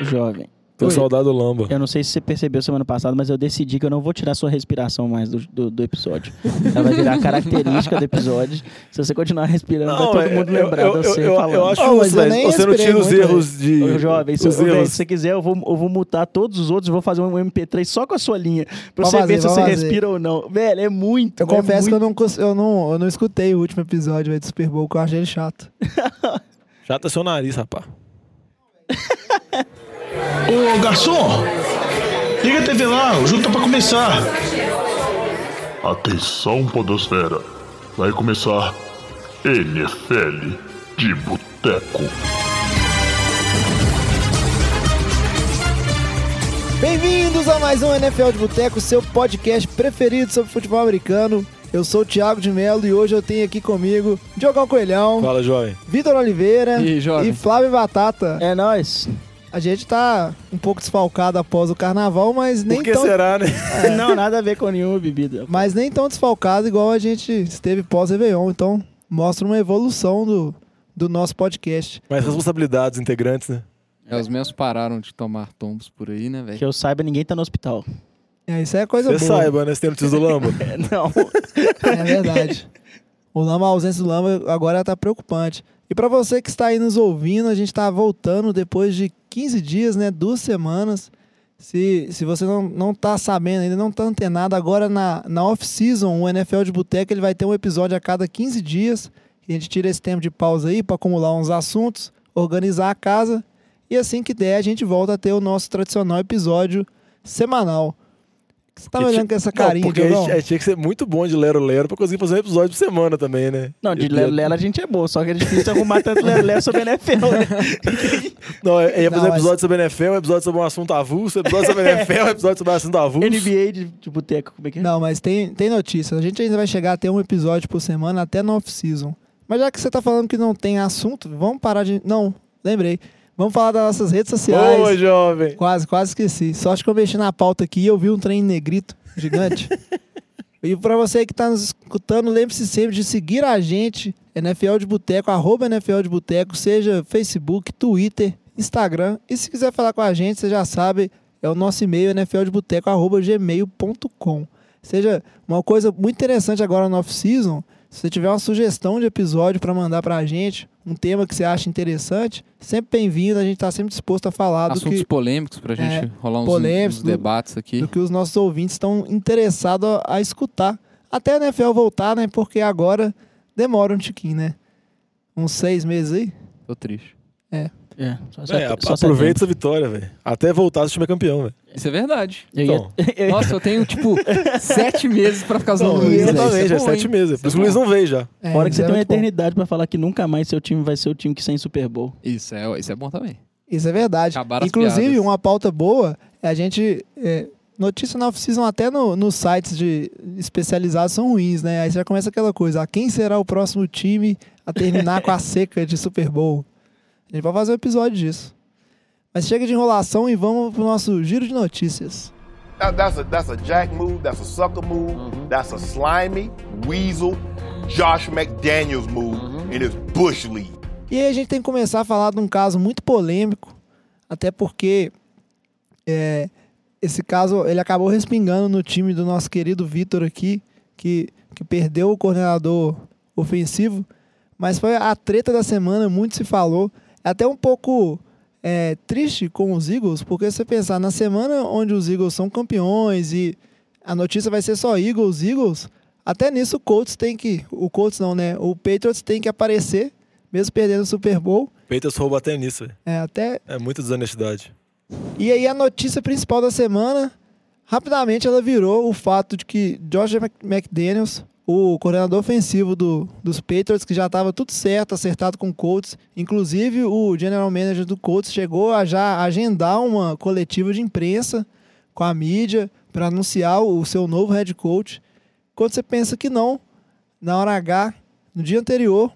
Jovem. Tô Oi. saudade do Lamba. Eu não sei se você percebeu semana passada, mas eu decidi que eu não vou tirar sua respiração mais do, do, do episódio. Ela vai virar característica do episódio. Se você continuar respirando, vai todo é- mundo eu- lembrar eu, de você eu, falando. eu acho Oh, mas eu velho. nem Você não tira os muito, erros de. Ô, jovem, se, se você quiser, eu vou, eu vou mutar todos os outros e vou fazer um MP3 só com a sua linha. Pra Vamos você fazer, ver se você fazer. respira ou não. Velho, é muito. Eu é confesso que muito. eu não, eu, não, eu não escutei o último episódio véio, do Super Bowl, que eu achei ele chato. Chata seu nariz, rapaz. Ô garçom, liga a TV lá, o jogo tá pra começar. Atenção, Podosfera. Vai começar NFL de Boteco. Bem-vindos a mais um NFL de Boteco, seu podcast preferido sobre futebol americano. Eu sou o Thiago de Melo e hoje eu tenho aqui comigo Diogão Coelhão, Fala, jovem. Vitor Oliveira E jovem? e Flávio Batata. É nóis. A gente tá um pouco desfalcado após o carnaval, mas nem Por que tão será, né? Não, nada a ver com nenhuma bebida. mas nem tão desfalcado igual a gente esteve pós-Réveillon. Então, mostra uma evolução do, do nosso podcast. Mais responsabilidades integrantes, né? É, os meus pararam de tomar tombos por aí, né, velho? Que eu saiba, ninguém tá no hospital. É, isso é coisa Você boa. saiba, né? Você tem notícia do Lamba. É, não. É verdade. O Lama, a ausência do Lama agora tá preocupante. E para você que está aí nos ouvindo, a gente tá voltando depois de 15 dias, né? Duas semanas. Se, se você não, não tá sabendo ainda, não tá antenado, agora na, na off-season, o NFL de Boteca, ele vai ter um episódio a cada 15 dias. A gente tira esse tempo de pausa aí para acumular uns assuntos, organizar a casa. E assim que der, a gente volta a ter o nosso tradicional episódio semanal. Você tá olhando com essa carinha, não, porque Diogão? a gente, tinha que ser muito bom de lero-lero pra conseguir fazer um episódio por semana também, né? Não, de Lelo Lelo a gente é boa, só que é difícil arrumar tanto Lelo Lelo sobre NFL, né? Não, eu ia fazer Não, um mas- episódio sobre NFL, um episódio sobre um assunto avulso, um episódio sobre NFL, um episódio sobre um assunto avulso. NBA de, de boteco, como é que é? Não, mas tem, tem notícia. A gente ainda vai chegar a ter um episódio por semana até no off-season. Mas já que você tá falando que não tem assunto, vamos parar de. Não, lembrei. Vamos falar das nossas redes sociais. Boa, jovem. Quase, quase esqueci. Só acho que eu mexi na pauta aqui e eu vi um trem negrito gigante. e pra você que tá nos escutando, lembre-se sempre de seguir a gente, NFL de Boteco, arroba NFL de Boteco, seja Facebook, Twitter, Instagram. E se quiser falar com a gente, você já sabe, é o nosso e-mail, nfldeboteco, arroba gmail.com. Seja uma coisa muito interessante agora no off-season, se você tiver uma sugestão de episódio para mandar pra gente, um tema que você acha interessante, sempre bem-vindo, a gente tá sempre disposto a falar do Assuntos que, polêmicos pra gente É, rolar uns, polêmicos, uns do- debates aqui. do que os nossos ouvintes estão interessados a, a escutar. Até a NFL voltar, né? Porque agora demora um tiquinho, né? Uns seis meses aí. Tô triste. É, só, só, É, só aproveita essa vitória, velho. Até voltar se o time é campeão, velho. Isso é verdade. Eu Então. ia- Nossa, eu tenho, tipo, sete meses pra ficar zoando o Luiz. velho. exatamente, é bom, sete hein? meses. Por isso que o Luiz não veio já. É, Fora que você é tem uma muito bom. eternidade pra falar que nunca mais seu time vai ser o time que sem Super Bowl. Isso é, isso é bom também. Isso é verdade. Acabaram Inclusive, uma pauta boa é a gente. é, notícia na off-season até no, nos sites de especializados são ruins, né? Aí já começa aquela coisa: ah, quem será o próximo time a terminar com a seca de Super Bowl? A gente vai fazer um episódio disso. Mas chega de enrolação e vamos pro nosso giro de notícias. That- that's a that's a jack move. That's a sucker move. That's a slimy weasel Josh McDaniels move in his bush league. E aí a gente tem que começar a falar de um caso muito polêmico, até porque é, esse caso ele acabou respingando no time do nosso querido Vitor aqui, que, que perdeu o coordenador ofensivo, mas foi a treta da semana, muito se falou, até um pouco é, triste com os Eagles, porque se você pensar na semana onde os Eagles são campeões e a notícia vai ser só Eagles, Eagles, até nisso o Colts tem que, o Colts não, né? O Patriots tem que aparecer, mesmo perdendo o Super Bowl. Peitas rouba até nisso. É, até É muita desonestidade. E aí a notícia principal da semana, rapidamente ela virou o fato de que Mc- McDaniels, o coordenador ofensivo do, dos Patriots, que já estava tudo certo, acertado com o Colts, inclusive o general manager do Colts chegou a já agendar uma coletiva de imprensa com a mídia para anunciar o seu novo head coach. Quando você pensa que não, na hora H, no dia anterior,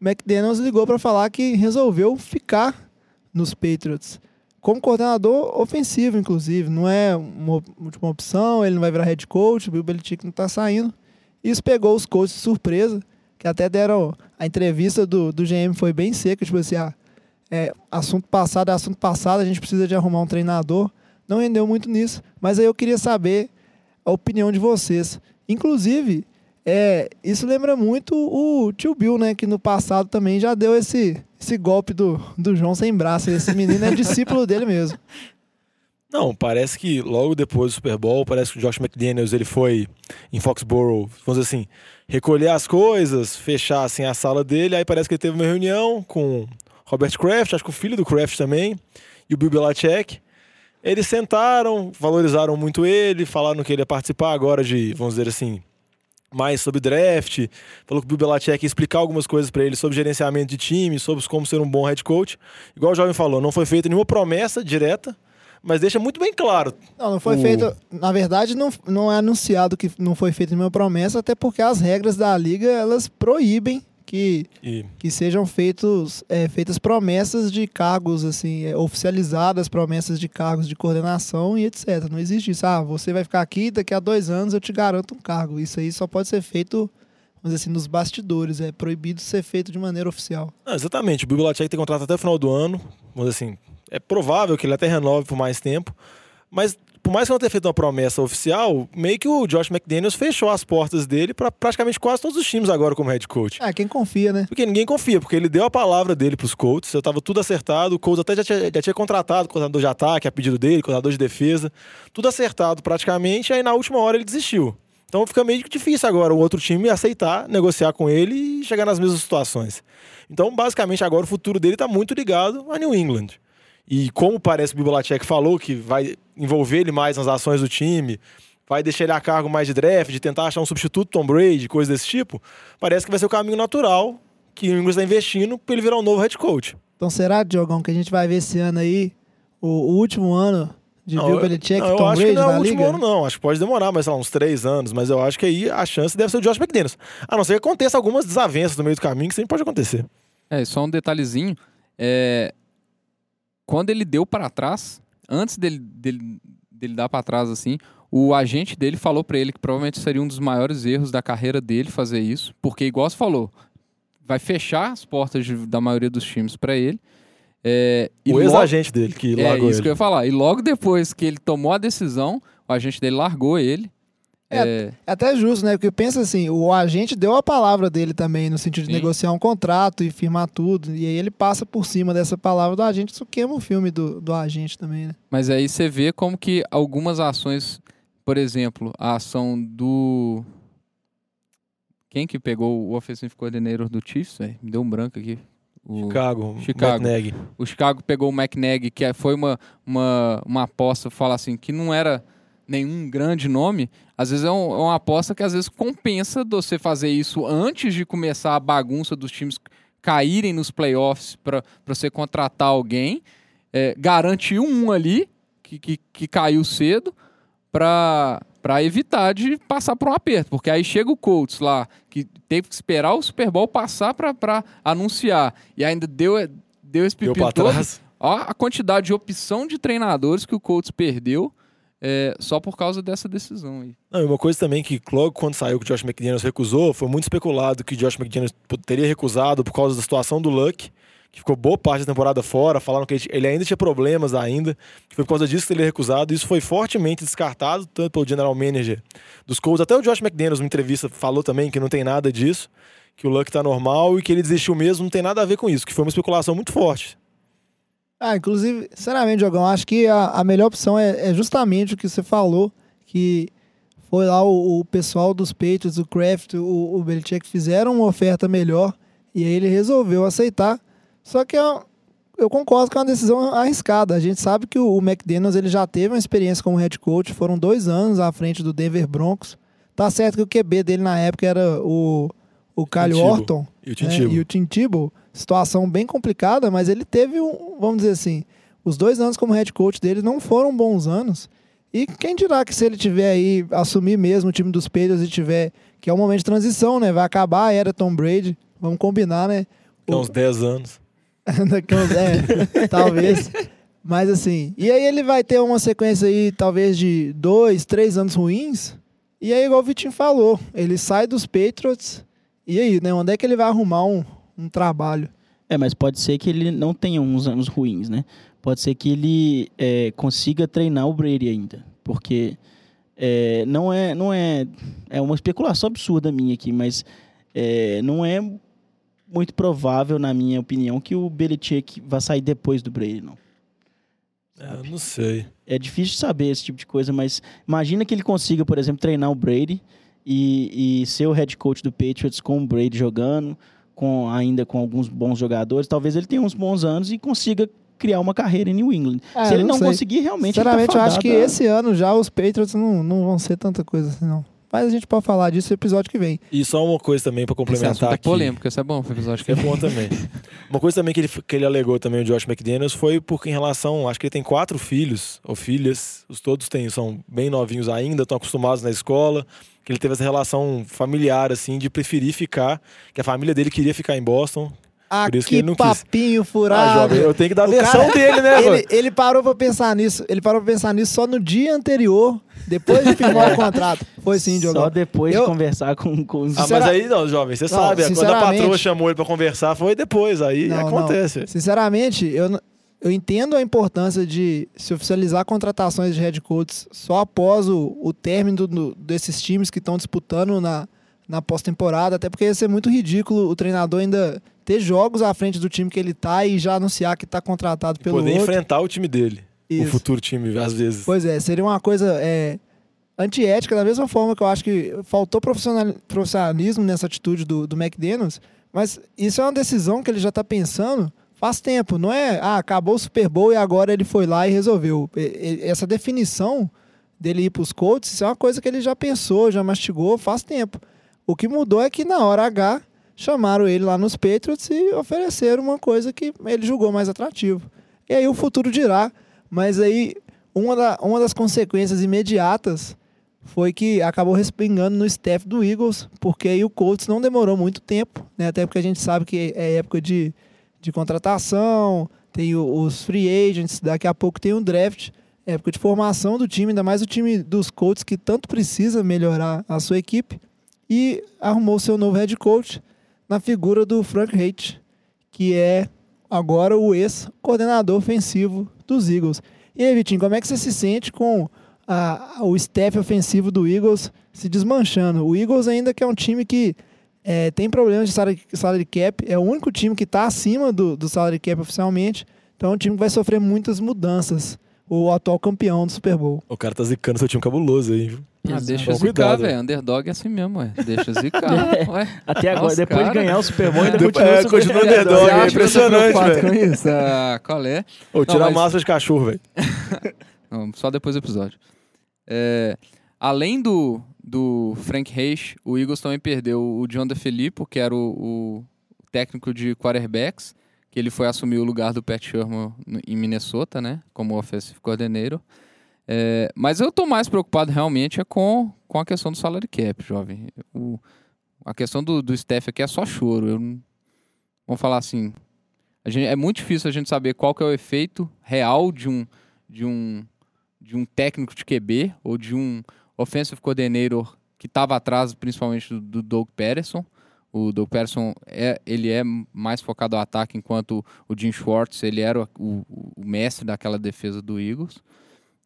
McDaniels ligou para falar que resolveu ficar nos Patriots como coordenador ofensivo, inclusive. Não é uma última opção, ele não vai virar head coach, o Bill Belichick não tá saindo. Isso pegou os coaches de surpresa, que até deram... A entrevista do, do GM foi bem seca, tipo assim, ah, é, assunto passado é assunto passado, a gente precisa de arrumar um treinador. Não rendeu muito nisso, mas aí eu queria saber a opinião de vocês. Inclusive, é, isso lembra muito o tio Bill, né? Que no passado também já deu esse, esse golpe do, do João sem braço. Esse menino é discípulo dele mesmo. Não, parece que logo depois do Super Bowl, parece que o Josh McDaniels ele foi em Foxborough, vamos dizer assim, recolher as coisas, fechar assim a sala dele, aí parece que ele teve uma reunião com Robert Kraft, acho que o filho do Kraft também, e o Bill Belichick. Eles sentaram, valorizaram muito ele, falaram que ele ia participar agora de, vamos dizer assim, mais sobre draft. Falou que o Bill Belichick ia explicar algumas coisas para ele sobre gerenciamento de time, sobre como ser um bom head coach. Igual o jovem falou, não foi feita nenhuma promessa direta, mas deixa muito bem claro. Não, não foi O- feito. Na verdade, não, não é anunciado que não foi feita nenhuma promessa, até porque as regras da liga elas proíbem que, E que sejam feitos, é, feitas promessas de cargos, assim, é, oficializadas, promessas de cargos de coordenação e etc. Não existe isso. Ah, você vai ficar aqui, daqui a dois anos eu te garanto um cargo. Isso aí só pode ser feito, dizer assim, nos bastidores. É proibido ser feito de maneira oficial. Não, exatamente. O Bill Belichick tem contrato até o final do ano. Dizer assim, é provável que ele até renove por mais tempo. Mas, por mais que não tenha feito uma promessa oficial, meio que o Josh McDaniels fechou as portas dele para praticamente quase todos os times agora como head coach. Ah, quem confia, né? Porque ninguém confia, porque ele deu a palavra dele pros Colts, já tava tudo acertado, o Colts até já tinha, já tinha contratado o coordenador de ataque a pedido dele, coordenador de defesa, tudo acertado praticamente, aí na última hora ele desistiu. Então fica meio que difícil agora o outro time aceitar, negociar com ele e chegar nas mesmas situações. Então, basicamente, agora o futuro dele tá muito ligado a New England. E como parece que o Bill Belichick falou que vai envolver ele mais nas ações do time, vai deixar ele a cargo mais de draft, de tentar achar um substituto Tom Brady, coisa desse tipo, parece que vai ser o caminho natural que o Ingles está investindo para ele virar um novo head coach. Então será, Diogão, que a gente vai ver esse ano aí, o, o último ano de Não, Bill Belichick não, e eu Tom acho Brady que não é na o último liga? ano, não. Acho que pode demorar, mas sei lá, uns três anos. Mas eu acho que aí a chance deve ser o Josh McDaniels. A não ser que aconteça algumas desavenças no meio do caminho, que sempre pode acontecer. É, só um detalhezinho. É, quando ele deu para trás, antes dele, dele, dele dar para trás assim, o agente dele falou para ele que provavelmente seria um dos maiores erros da carreira dele fazer isso, porque igual você falou, vai fechar as portas de- da maioria dos times para ele. É, e o ex-agente dele, que é largou isso ele. que eu ia falar. E logo depois que ele tomou a decisão, o agente dele largou ele. É, É, É até justo, né? Porque pensa assim, o agente deu a palavra dele também, no sentido de Sim. negociar um contrato e firmar tudo. E aí ele passa por cima dessa palavra do agente, isso queima o filme do, do agente também, né? Mas aí você vê como que algumas ações, por exemplo, a ação do. Quem que pegou o offensive coordinator do Chiefs, velho? Me deu um branco aqui. O... Chicago, Chicago. O Chicago pegou o McNag, que foi uma, uma, uma aposta, falar assim, que não era nenhum grande nome. Às vezes é, um- é uma aposta que às vezes compensa você fazer isso antes de começar a bagunça dos times caírem nos playoffs para você contratar alguém. É, garante um ali, que, que, que caiu cedo, para evitar de passar por um aperto. Porque aí chega o Colts lá, que teve que esperar o Super Bowl passar para anunciar. E ainda deu, deu esse Deu pepino pra todo. trás. Ó, a quantidade de opção de treinadores que o Colts perdeu é, só por causa dessa decisão aí. Não, e uma coisa também que logo quando saiu que o Josh McDaniels recusou, foi muito especulado que o Josh McDaniels teria recusado por causa da situação do Luck, que ficou boa parte da temporada fora, falaram que ele ainda tinha problemas ainda, que foi por causa disso que ele teria recusado, isso foi fortemente descartado, tanto pelo general manager dos Colts, até o Josh McDaniels, numa entrevista, falou também que não tem nada disso, que o Luck tá normal e que ele desistiu mesmo, não tem nada a ver com isso, que foi uma especulação muito forte. Ah, inclusive, sinceramente, Diogão, acho que a, a melhor opção é, é justamente o que você falou, que foi lá o, o pessoal dos Patriots, o Kraft, o, o Belichick fizeram uma oferta melhor e aí ele resolveu aceitar. Só que é- eu concordo que é uma decisão arriscada. A gente sabe que o, o McDaniels ele já teve uma experiência como head coach, foram dois anos à frente do Denver Broncos. Tá certo que o QB dele na época era o, o Kyle. Orton, E o Tim né, Tebow. e o Tim Tebow, situação bem complicada, mas ele teve um, vamos dizer assim, os dois anos como head coach dele não foram bons anos. E quem dirá que se ele tiver aí, assumir mesmo o time dos Patriots e tiver, que é um momento de transição, né? Vai acabar a era Tom Brady, vamos combinar, né? Tem uns 10 anos. Daqui uns, é, talvez. Mas assim, e aí ele vai ter uma sequência aí, talvez de dois, três anos ruins. E aí, igual o Vitinho falou, ele sai dos Patriots. E aí, né? Onde é que ele vai arrumar um, um trabalho? É, mas pode ser que ele não tenha uns anos ruins, né? Pode ser que ele é, consiga treinar o Brady ainda. Porque é, não é. não é É uma especulação absurda minha aqui, mas é, não é muito provável, na minha opinião, que o Belichick vá sair depois do Brady, não. É, eu não sei. É difícil saber esse tipo de coisa, mas imagina que ele consiga, por exemplo, treinar o Brady e, e ser o head coach do Patriots com o Brady jogando, com ainda com alguns bons jogadores. Talvez ele tenha uns bons anos e consiga criar uma carreira em New England. Ah, Se ele não não conseguir, realmente. ele tá Sinceramente, eu acho que a- esse ano já os Patriots não, não vão ser tanta coisa assim, não. Mas a gente pode falar disso no episódio que vem. E só uma coisa também assunto complementar é aqui. polêmico, isso é bom pro episódio que Que é bom também. Uma coisa também que ele, que ele alegou também, o Josh McDaniels, foi porque em relação, acho que ele tem quatro filhos ou filhas, os todos têm, são bem novinhos ainda, estão acostumados na escola, que ele teve essa relação familiar, assim, de preferir ficar, que a família dele queria ficar em Boston. Ah, Por isso que que ele não quis. papinho Ah, furado. jovem, eu tenho que dar a O versão cara- dele, né, ele, mano? ele parou pra pensar nisso. Ele parou pra pensar nisso só no dia anterior, depois de firmar o contrato. Foi sim, Diogo. Só depois Eu- de conversar com, com os. Ah, mas aí não, jovem, você Não, sabe, quando a patroa chamou ele pra conversar, foi depois, aí Não, acontece. não. Sinceramente, eu, eu entendo a importância de se oficializar contratações de head coaches só após o, o término do- desses times que estão disputando na, na pós-temporada, até porque ia ser muito ridículo o treinador ainda ter jogos à frente do time que ele tá e já anunciar que tá contratado pelo Poder outro. enfrentar o time dele, o Isso. futuro time, às vezes. Pois é, seria uma coisa é, antiética, da mesma forma que eu acho que faltou profissional- profissionalismo nessa atitude do, do McDaniels, mas isso é uma decisão que ele já está pensando faz tempo, não é, ah, acabou o Super Bowl e agora ele foi lá e resolveu. Essa definição dele ir para os Colts, isso é uma coisa que ele já pensou, já mastigou faz tempo. O que mudou é que na hora H chamaram ele lá nos Patriots e ofereceram uma coisa que ele julgou mais atrativo. E aí o futuro dirá. Mas aí uma, da- uma das consequências imediatas foi que acabou respingando no staff do Eagles, porque aí o Colts não demorou muito tempo, né? Até porque a gente sabe que é época de, de contratação, tem os free agents, daqui a pouco tem um draft, época de formação do time, ainda mais o time dos Colts que tanto precisa melhorar a sua equipe, e arrumou seu novo head coach na figura do Frank Reich, que é agora o ex-coordenador ofensivo dos Eagles. E aí, Vitinho, como é que você se sente com a- o staff ofensivo do Eagles se desmanchando? O Eagles ainda que é um time que é, tem problemas de salary, salary cap, é o único time que está acima do, do salary cap oficialmente, então é um time que vai sofrer muitas mudanças. O atual campeão do Super Bowl. O cara tá zicando seu time cabuloso aí, viu? Ah, deixa Toma zicar, cuidado. velho. Underdog é assim mesmo, ué. Deixa zicar. ué. Até agora, Nossa, depois cara. de ganhar o Super Bowl, ainda continua é, super continua underdog. é impressionante, velho. com isso? Ah, qual é? Ô, tira Não, a mas- máscara de cachorro, velho. Só depois do episódio. É, além do, do Frank Reich, o Eagles também perdeu o John DeFilippo, que era o, o técnico de quarterbacks, que ele foi assumir o lugar do Pat Sherman em Minnesota, né, como offensive coordinator. É, mas eu tô mais preocupado realmente é com, com a questão do salary cap, jovem. O, a questão do, do staff aqui é só choro. Eu vamos falar assim, gente, é muito difícil a gente saber qual que é o efeito real de um, de um, de um técnico de QB ou de um offensive coordinator que estava atrás, principalmente do, do Doug Peterson. O Doug Peterson é, ele é mais focado ao ataque, enquanto o Jim Schwartz ele era o, o- mestre daquela defesa do Eagles.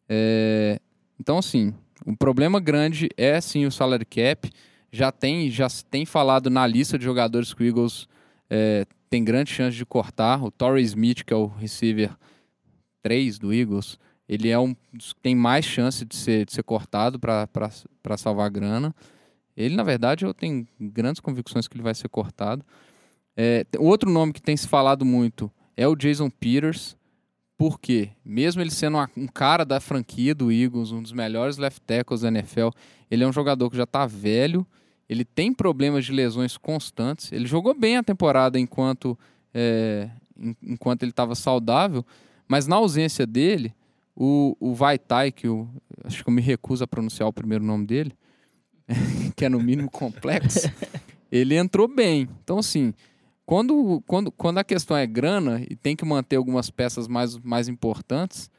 É, então, assim, o problema grande é sim o salary cap. Já tem, já tem falado na lista de jogadores que o Eagles é, tem grande chance de cortar. O Torrey Smith, que é o receiver 3 do Eagles, ele é um tem mais chance de ser, de ser cortado para salvar grana. Ele, na verdade, eu tenho grandes convicções que ele vai ser cortado. É, outro nome que tem se falado muito é o Jason Peters. Por quê? Mesmo ele sendo uma- um cara da franquia do Eagles, um dos melhores left tackles da NFL, ele é um jogador que já está velho, ele tem problemas de lesões constantes. Ele jogou bem a temporada enquanto, é, en- enquanto ele estava saudável, mas na ausência dele, o, o Vaitai, que eu acho que eu me recuso a pronunciar o primeiro nome dele, que é no mínimo complexo, ele entrou bem. Então, assim, quando, quando, quando a questão é grana e tem que manter algumas peças mais, mais importantes,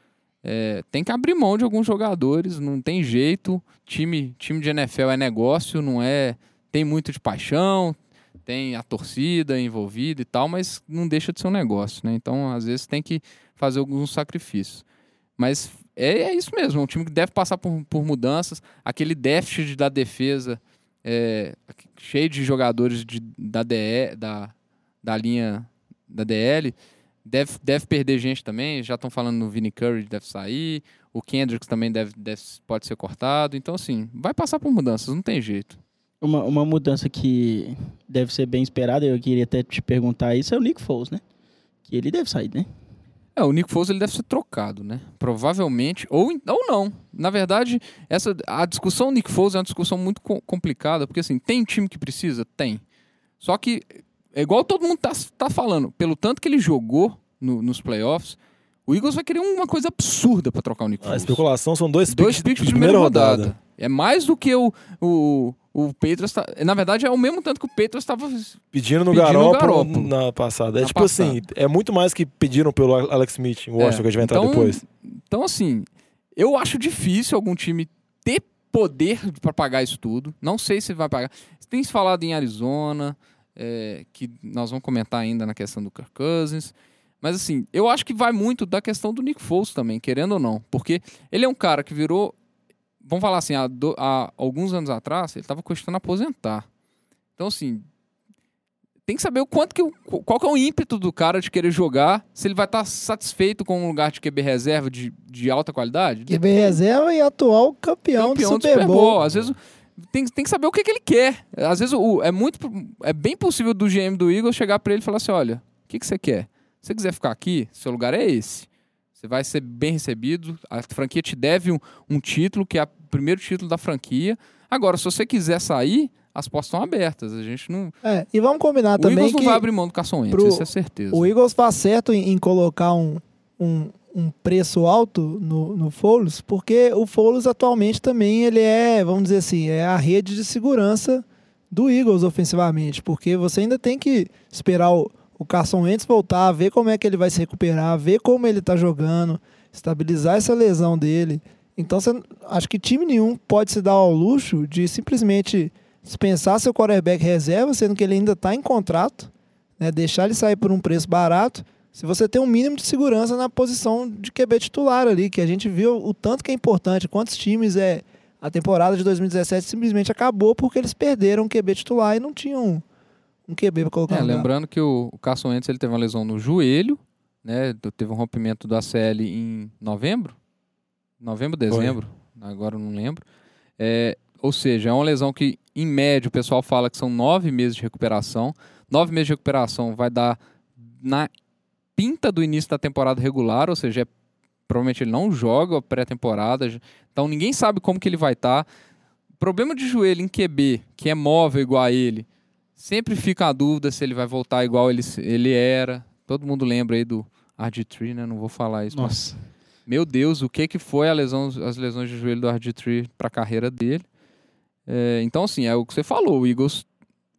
é, tem que abrir mão de alguns jogadores, não tem jeito. Time, time de NFL é negócio, não é. Tem muito de paixão, tem a torcida envolvida e tal, mas não deixa de ser um negócio, né? Então, às vezes, tem que fazer alguns sacrifícios. Mas é, é isso mesmo, é um time que deve passar por, por mudanças. Aquele déficit da defesa, é, cheio de jogadores de, da, DE, da, da linha da DL, deve, deve perder gente também. Já estão falando no Vini Curry deve sair, o Kendricks também deve, deve, pode ser cortado. Então, assim, vai passar por mudanças, não tem jeito. Uma, uma mudança que deve ser bem esperada, eu queria até te perguntar isso, é o Nick Foles, né? Que ele deve sair, né? É, o Nick Foles ele deve ser trocado, né? Provavelmente, ou, ou não. Na verdade, essa, a discussão Nick Foles é uma discussão muito co complicada, porque assim, tem time que precisa? Tem. Só que, é igual todo mundo tá, tá falando, pelo tanto que ele jogou no, nos playoffs, o Eagles vai querer uma coisa absurda para trocar o Nick Foles. A especulação são dois, Dois picks picks de primeira primeira rodada. É mais do que o, o, o Patriots... Tá, na verdade, é o mesmo tanto que o Patriots estava... Pedindo no Pedindo Garoppolo. na passada. É Na tipo passada. assim, é muito mais que pediram pelo Alex Smith em Washington, que a gente vai entrar então, depois. Então, assim, eu acho difícil algum time ter poder para pagar isso tudo. Não sei se vai pagar. Tem se falado em Arizona, é, que nós vamos comentar ainda na questão do Kirk Cousins. Mas, assim, eu acho que vai muito da questão do Nick Foles também, querendo ou não. Porque ele é um cara que virou. Vamos falar assim, há, do- há alguns anos atrás, ele estava cogitando aposentar. Então, assim, tem que saber o quanto que o- qual que é o ímpeto do cara de querer jogar, se ele vai estar satisfeito com um lugar de QB reserva de, de alta qualidade. QB reserva e atual campeão, campeão do Super Bowl. Às vezes tem, tem que saber o que, que ele quer. Às vezes o, é muito é bem possível do GM do Eagles chegar para ele e falar assim, olha, o que, que você quer? Se você quiser ficar aqui, seu lugar é esse. Você vai ser bem recebido. A franquia te deve um, um título, que é o primeiro título da franquia. Agora, se você quiser sair, as portas estão abertas. A gente não. É, e vamos combinar o também Eagles não que vai abrir mão do Carson Wentz, pro- isso é certeza. o Eagles faz certo em, em colocar um, um, um preço alto no, no Foles, porque o Foles atualmente também ele é, vamos dizer assim, é a rede de segurança do Eagles ofensivamente, porque você ainda tem que esperar o, o Carson Wentz voltar, ver como é que ele vai se recuperar, ver como ele tá jogando, estabilizar essa lesão dele. Então, acho que time nenhum pode se dar ao luxo de simplesmente dispensar seu quarterback reserva, sendo que ele ainda está em contrato, né, deixar ele sair por um preço barato, se você tem um mínimo de segurança na posição de QB titular ali, que a gente viu o tanto que é importante, quantos times é a temporada de 2017 simplesmente acabou porque eles perderam o QB titular e não tinham um QB para colocar É, no lugar. lembrando que o, o Carson Wentz ele teve uma lesão no joelho, né? Teve um rompimento do ACL em novembro, novembro, dezembro, agora eu não lembro. É, ou seja, é uma lesão que, em média, o pessoal fala que são nove meses de recuperação. Nove meses de recuperação vai dar na pinta do início da temporada regular, ou seja, é- provavelmente ele não joga a pré-temporada, então ninguém sabe como que ele vai estar. Problema de joelho em QB, que é móvel igual a ele, sempre fica a dúvida se ele vai voltar igual ele, ele era. Todo mundo lembra aí do RG3, né? Não vou falar isso. mas- Nossa. Meu Deus, o que que foi a lesão, as lesões de joelho do RG3 para a carreira dele? É, então, assim, é o que você falou. O Eagles,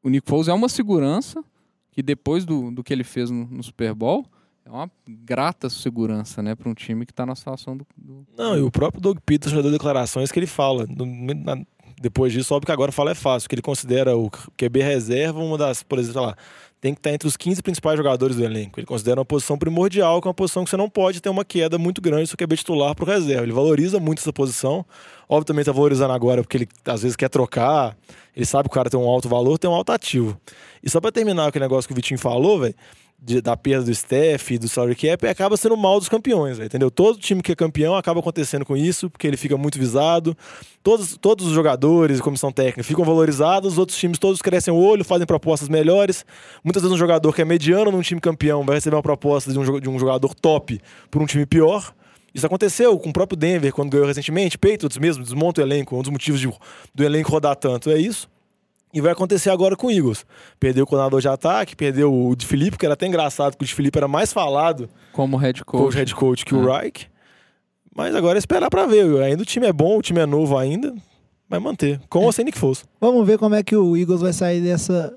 o Nick Foles é uma segurança que depois do, do que ele fez no, no Super Bowl, é uma grata segurança, né, para um time que está na situação do, do- Não, e o próprio Doug Peterson já deu declarações que ele fala. no- na- depois disso, óbvio que agora fala é fácil, que ele considera o QB reserva uma das, por exemplo, lá, tem que estar entre os 15 principais jogadores do elenco. Ele considera uma posição primordial, que é uma posição que você não pode ter uma queda muito grande do seu QB titular para o reserva. Ele valoriza muito essa posição. Óbvio também está valorizando agora porque ele às vezes quer trocar. Ele sabe que o cara tem um alto valor, tem um alto ativo. E só para terminar aquele negócio que o Vitinho falou, velho, de- da perda do e do salary cap, acaba sendo mal dos campeões, velho, entendeu? Todo time que é campeão acaba acontecendo com isso, porque ele fica muito visado. Todos, todos os jogadores comissão técnica ficam valorizados, os outros times todos crescem o olho, fazem propostas melhores. Muitas vezes um jogador que é mediano num time campeão vai receber uma proposta de um, de um jogador top por um time pior. Isso aconteceu com o próprio Denver quando ganhou recentemente. Patriots mesmo desmonta o elenco, um dos motivos de- do elenco rodar tanto é isso. E vai acontecer agora com o Eagles. Perdeu o coordenador de ataque, perdeu o de Felipe, que era até engraçado, porque o de Felipe era mais falado como head o coach. head coach que o É. Reich. Mas agora é esperar pra ver. Ainda o time é bom, o time é novo ainda. Vai manter. Com ou sem Nick Foles. Vamos ver como é que o Eagles vai sair dessa,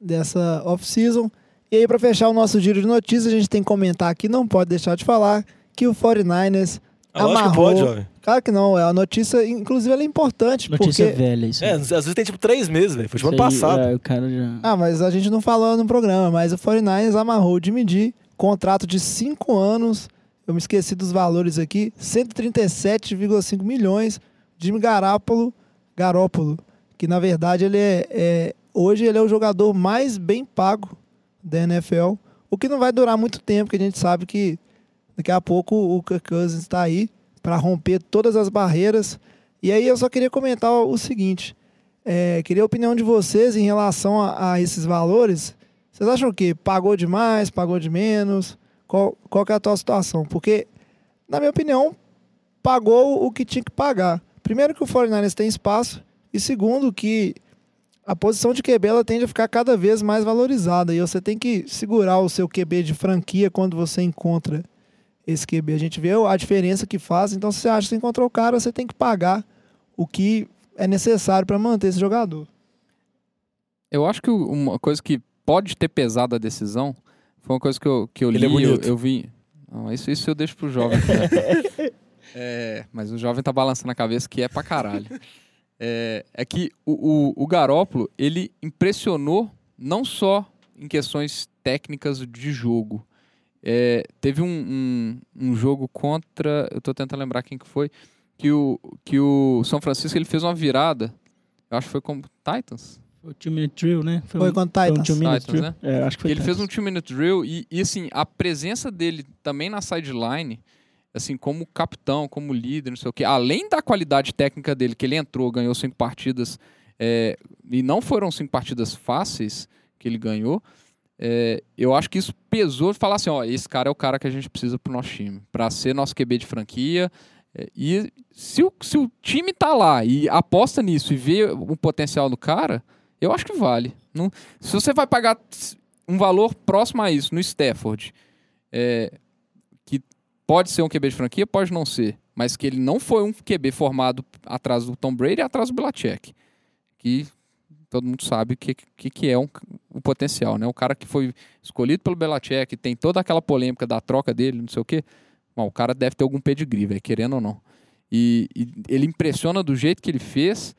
dessa off-season. E aí, para fechar o nosso giro de notícias, a gente tem que comentar aqui, não pode deixar de falar, que o 49ers Lógico que amarrou. pode, jovem. Claro que não, é a notícia, inclusive ela é importante, Notícia porque... velha, isso. É, às vezes tem tipo três meses, velho. Foi tipo ano Isso aí, passado. é, o cara já... Ah, mas a gente não falou no programa, mas o 49ers amarrou o Jimmy G, contrato de 5 anos, eu me esqueci dos valores aqui, 137,5 milhões, Jimmy Garoppolo, Garoppolo, que na verdade ele é, é- hoje ele é o jogador mais bem pago da NFL, o que não vai durar muito tempo, porque a gente sabe que daqui a pouco o Kirk Cousins está aí para romper todas as barreiras. E aí eu só queria comentar o seguinte, é, queria a opinião de vocês em relação a, a esses valores. Vocês acham que pagou demais, pagou de menos? Qual, qual é a atual situação? Porque, na minha opinião, pagou o que tinha que pagar. Primeiro que o 49ers tem espaço e segundo que a posição de QB ela tende a ficar cada vez mais valorizada e você tem que segurar o seu QB de franquia quando você encontra esse QB. A gente vê a diferença que faz, então se você acha que você encontrou o cara, você tem que pagar o que é necessário para manter esse jogador. Eu acho que uma coisa que pode ter pesado a decisão foi uma coisa que eu, que eu li, Ele é eu, bonito. eu vi. Não, isso, isso eu deixo pro jovem. né? É, mas o jovem tá balançando a cabeça que é pra caralho. É, é que o, o, o Garópolo, ele impressionou não só em questões técnicas de jogo. É, teve um, um, um jogo contra. Eu tô tentando lembrar quem que foi. Que o, que o São Francisco ele fez uma virada. Eu acho que foi com Titans. Foi o Two Minute Drill, né? Foi um- contra Foi um Titans. Two Minute Titans, Drill. É, acho que foi ele fez um Titans. two minute drill e, e, assim, a presença dele também na sideline, assim, como capitão, como líder, não sei o quê, além da qualidade técnica dele, que ele entrou, ganhou cinco partidas, é, e não foram cinco partidas fáceis que ele ganhou, é, eu acho que isso pesou de falar assim, ó, esse cara é o cara que a gente precisa pro nosso time, para ser nosso QB de franquia, é, e se o, se o time tá lá e aposta nisso e vê o potencial do cara, eu acho que vale. Não, se você vai pagar um valor próximo a isso no Stafford, é, que pode ser um QB de franquia, pode não ser, mas que ele não foi um QB formado atrás do Tom Brady e atrás do Belichick, que todo mundo sabe o que, que, que é um, o potencial, né? O cara que foi escolhido pelo Belichick, tem toda aquela polêmica da troca dele, não sei o quê. Bom, o cara deve ter algum pedigree, velho, querendo ou não. E, e ele impressiona do jeito que ele fez,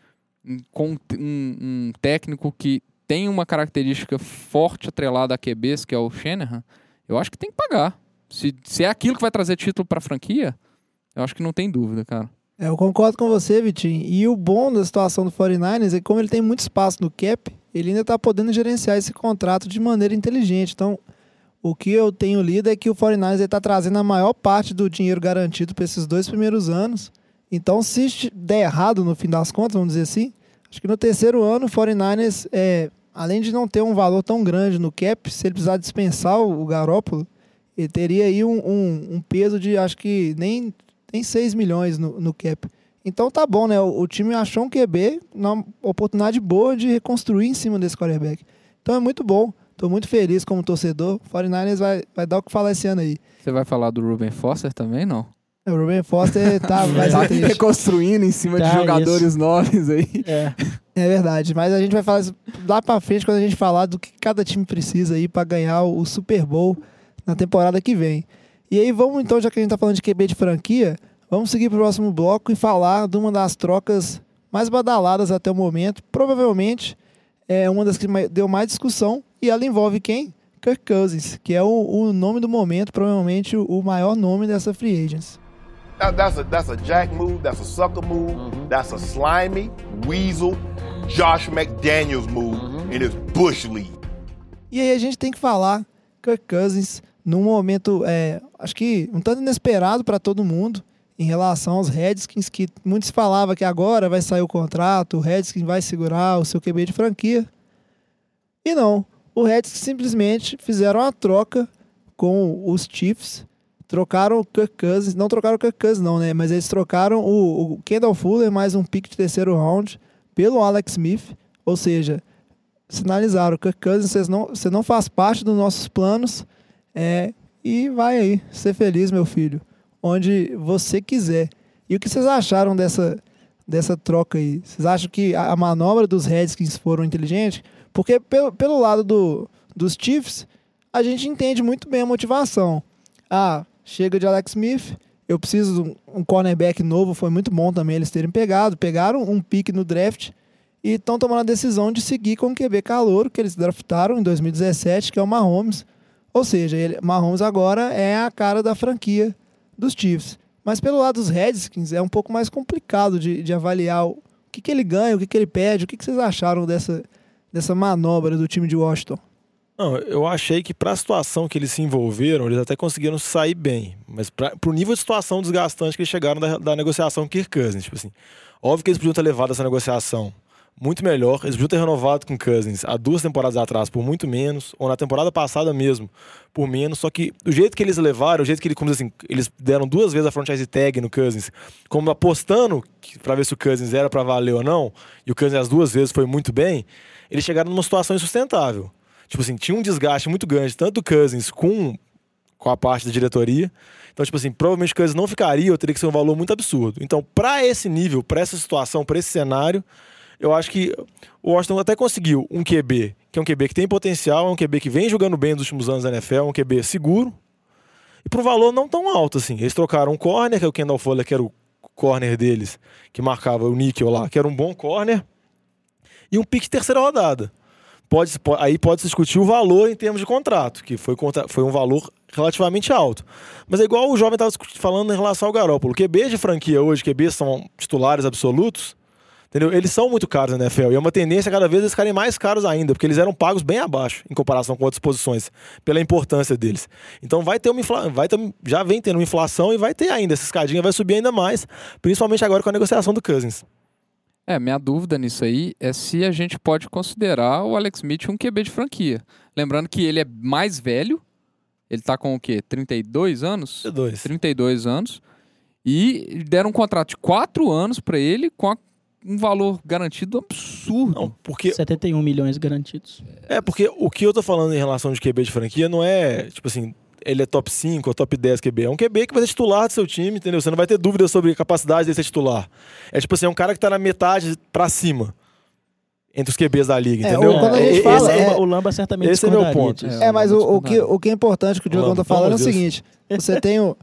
com um, um técnico que tem uma característica forte atrelada a QBs, que é o Shanahan, eu acho que tem que pagar. Se, se é aquilo que vai trazer título pra franquia, eu acho que não tem dúvida, cara. É, eu concordo com você, Vitinho. E o bom da situação do 49ers é que como ele tem muito espaço no cap, ele ainda está podendo gerenciar esse contrato de maneira inteligente. Então, o que eu tenho lido é que o 49ers está trazendo a maior parte do dinheiro garantido para esses dois primeiros anos. Então, se der errado no fim das contas, vamos dizer assim, acho que no terceiro ano o 49ers, é, além de não ter um valor tão grande no cap, se ele precisar dispensar o, o Garópolo, ele teria aí um, um- um peso de acho que nem, nem 6 milhões no, no cap. Então tá bom, né? O, o time achou um QB, uma oportunidade boa de reconstruir em cima desse quarterback. Então é muito bom. Tô muito feliz como torcedor. 49ers vai, vai dar o que falar esse ano aí. Você vai falar do Ruben Foster também, não? O Ruben Foster tá mais Tá reconstruindo em cima de Tá, jogadores novos aí. É. É verdade, mas a gente vai falar isso lá pra frente quando a gente falar do que cada time precisa aí pra ganhar o Super Bowl na temporada que vem. E aí vamos então, já que a gente tá falando de QB de franquia, vamos seguir pro próximo bloco e falar de uma das trocas mais badaladas até o momento. Provavelmente é uma das que deu mais discussão e ela envolve quem? Kirk Cousins, que é o, o nome do momento, provavelmente o, o maior nome dessa free agents. That- that's a that's a jack move. That's a sucker move. That's a slimy weasel, Josh McDaniels move in his bush league. E aí a gente tem que falar Kirk Cousins num momento, é, acho que um tanto inesperado para todo mundo em relação aos Redskins, que muitos falavam que agora vai sair o contrato, o Redskins vai segurar o seu QB de franquia. E não, o Redskins simplesmente fizeram a troca com os Chiefs, trocaram o Kirk Cousins, não trocaram o Kirk Cousins não, né, mas eles trocaram o, o Kendall Fuller mais um pick de terceiro round pelo Alex Smith, ou seja, sinalizaram, Kirk Cousins, vocês não, você não faz parte dos nossos planos, é, e vai aí, ser feliz, meu filho, onde você quiser. E o que vocês acharam dessa, dessa troca aí? Vocês acham que a, manobra dos Redskins foram inteligente? Porque pelo, pelo lado do, dos Chiefs, a gente entende muito bem a motivação. Ah, chega de Alex Smith, eu preciso de um- um cornerback novo, foi muito bom também eles terem pegado. Pegaram um pique no draft e estão tomando a decisão de seguir com o QB calouro que eles draftaram em 2017, que é o Mahomes. Ou seja, ele, Mahomes agora é a cara da franquia dos Chiefs. Mas pelo lado dos Redskins é um pouco mais complicado de, de avaliar o que, que ele ganha, o que, que ele perde. O que, que vocês acharam dessa, dessa manobra do time de Washington? Não, eu achei que pra situação que eles se envolveram, eles até conseguiram sair bem. Mas pra, pro nível de situação desgastante que eles chegaram da, da negociação com o Kirk Cousins, tipo assim. Óbvio que eles podiam ter levado essa negociação muito melhor. Eles podiam ter renovado com o Cousins há duas temporadas atrás por muito menos, ou na temporada passada mesmo por menos. Só que do jeito que eles levaram, o jeito que ele, como assim, eles deram duas vezes a franchise tag no Cousins, como apostando pra ver se o Cousins era pra valer ou não, e o Cousins as duas vezes foi muito bem, eles chegaram numa situação insustentável. Tipo assim, tinha um desgaste muito grande, tanto do Cousins com, com a parte da diretoria. Então, tipo assim, provavelmente o Cousins não ficaria, ou teria que ser um valor muito absurdo. Então, pra esse nível, pra essa situação, pra esse cenário, eu acho que o Washington até conseguiu um QB, que é um QB que tem potencial, é um QB que vem jogando bem nos últimos anos da NFL, é um QB seguro. E por um valor não tão alto assim. Eles trocaram um corner, que é o Kendall Fuller, que era o corner deles, que marcava o níquel lá, que era um bom corner, e um pique terceira rodada. Pode, po- aí pode se discutir o valor em termos de contrato, que foi, contra- foi um valor relativamente alto. Mas é igual o jovem estava falando em relação ao Garópolo. QB de franquia hoje, QB são titulares absolutos, entendeu? Eles são muito caros na NFL. E é uma tendência cada vez eles ficarem mais caros ainda, porque eles eram pagos bem abaixo em comparação com outras posições, pela importância deles. Então vai ter uma infla... vai ter... já vem tendo uma inflação e vai ter ainda. Essa escadinha vai subir ainda mais, principalmente agora com a negociação do Cousins. É, minha dúvida nisso aí é se a gente pode considerar o Alex Smith um QB de franquia. Lembrando que ele é mais velho, ele tá com o quê? 32 anos? Dois. 32 anos. E deram um contrato de 4 anos pra ele com a- um valor garantido absurdo. Não, porque 71 milhões garantidos. É, porque o que eu tô falando em relação de QB de franquia não é, tipo assim, ele é top 5 ou top 10 QB. É um QB que vai ser titular do seu time, entendeu? Você não vai ter dúvida sobre a capacidade dele ser titular. É tipo assim, é um cara que tá na metade pra cima. Entre os QBs da liga, É, entendeu? ou quando a É, gente esse- fala, esse, é- o Lamba certamente esse é meu ponto. É, mas o, o, que, o que é importante que o Diogão tá falando é o seguinte: você tem, o,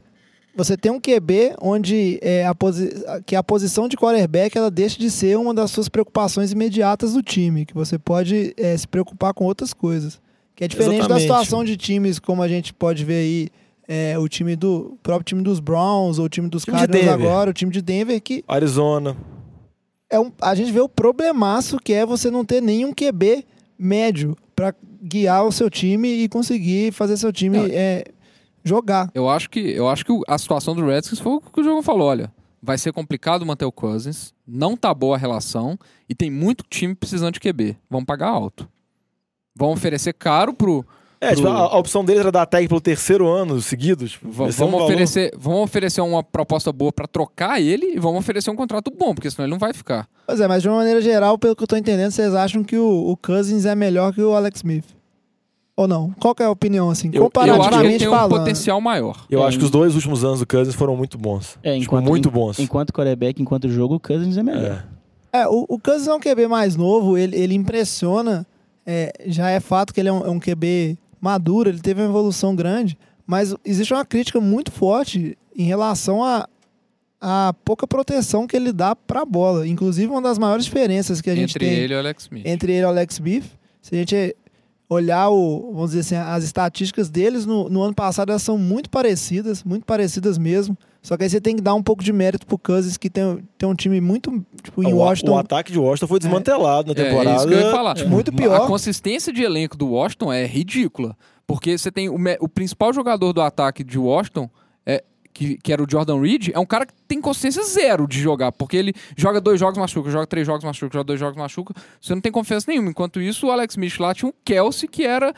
você tem um QB onde é a que a posição de quarterback ela deixa de ser uma das suas preocupações imediatas do time, que você pode é, se preocupar com outras coisas. Que é diferente da Exatamente. situação de times como a gente pode ver aí. é, o time do o próprio time dos Browns ou o time dos Time de Cardinals Denver. agora, o time de Denver que Arizona. é um, a gente vê o problemaço que é você não ter nenhum QB médio pra guiar o seu time e conseguir fazer seu time é, jogar. Eu acho que, eu acho que a situação do Redskins foi o que o João falou, olha. Vai ser complicado manter o Cousins, não tá boa a relação e tem muito time precisando de QB. Vamos pagar alto. Vão oferecer caro pro. É, pro- tipo, a, a opção deles era dar tag pelo terceiro ano seguido. Tipo, Va- ia ser um vamos, oferecer, vamos oferecer uma proposta boa pra trocar ele e vamos oferecer um contrato bom, porque senão ele não vai ficar. Pois é, mas de uma maneira geral, pelo que eu tô entendendo, vocês acham que o, o Cousins é melhor que o Alex Smith? Ou não? Qual que é a opinião, assim? Eu- eu Eu acho que ele Comparativamente tem um falando. potencial maior. Eu É, acho que os dois últimos anos do Cousins foram muito bons. É, tipo, enquanto, muito en- bons. Enquanto quarterback, enquanto jogo, o Cousins é melhor. É. É, o, o Cousins é um QB mais novo, ele, ele impressiona. é, já é fato que ele é um, é um QB maduro, ele teve uma evolução grande, mas existe uma crítica muito forte em relação a, a pouca proteção que ele dá para a bola. Inclusive, uma das maiores diferenças que a gente Entre tem ele e o Alex Smith. entre ele e o Alex Smith, se a gente olhar o, vamos dizer assim, as estatísticas deles no, no ano passado, elas são muito parecidas, muito parecidas mesmo. Só que aí você tem que dar um pouco de mérito pro Cousins, que tem, tem um time muito, tipo, em O- Washington... O ataque de Washington foi desmantelado na É, temporada. isso que eu ia falar. Muito A pior. consistência de elenco do Washington é ridícula. Porque você tem o, o principal jogador do ataque de Washington, é, que, que era o Jordan Reed, é um cara que tem consciência zero de jogar. Porque ele joga dois jogos, machuca, joga três jogos, machuca, joga dois jogos, machuca. Você não tem confiança nenhuma. Enquanto isso, o Alex Smith lá tinha um Kelsey, que era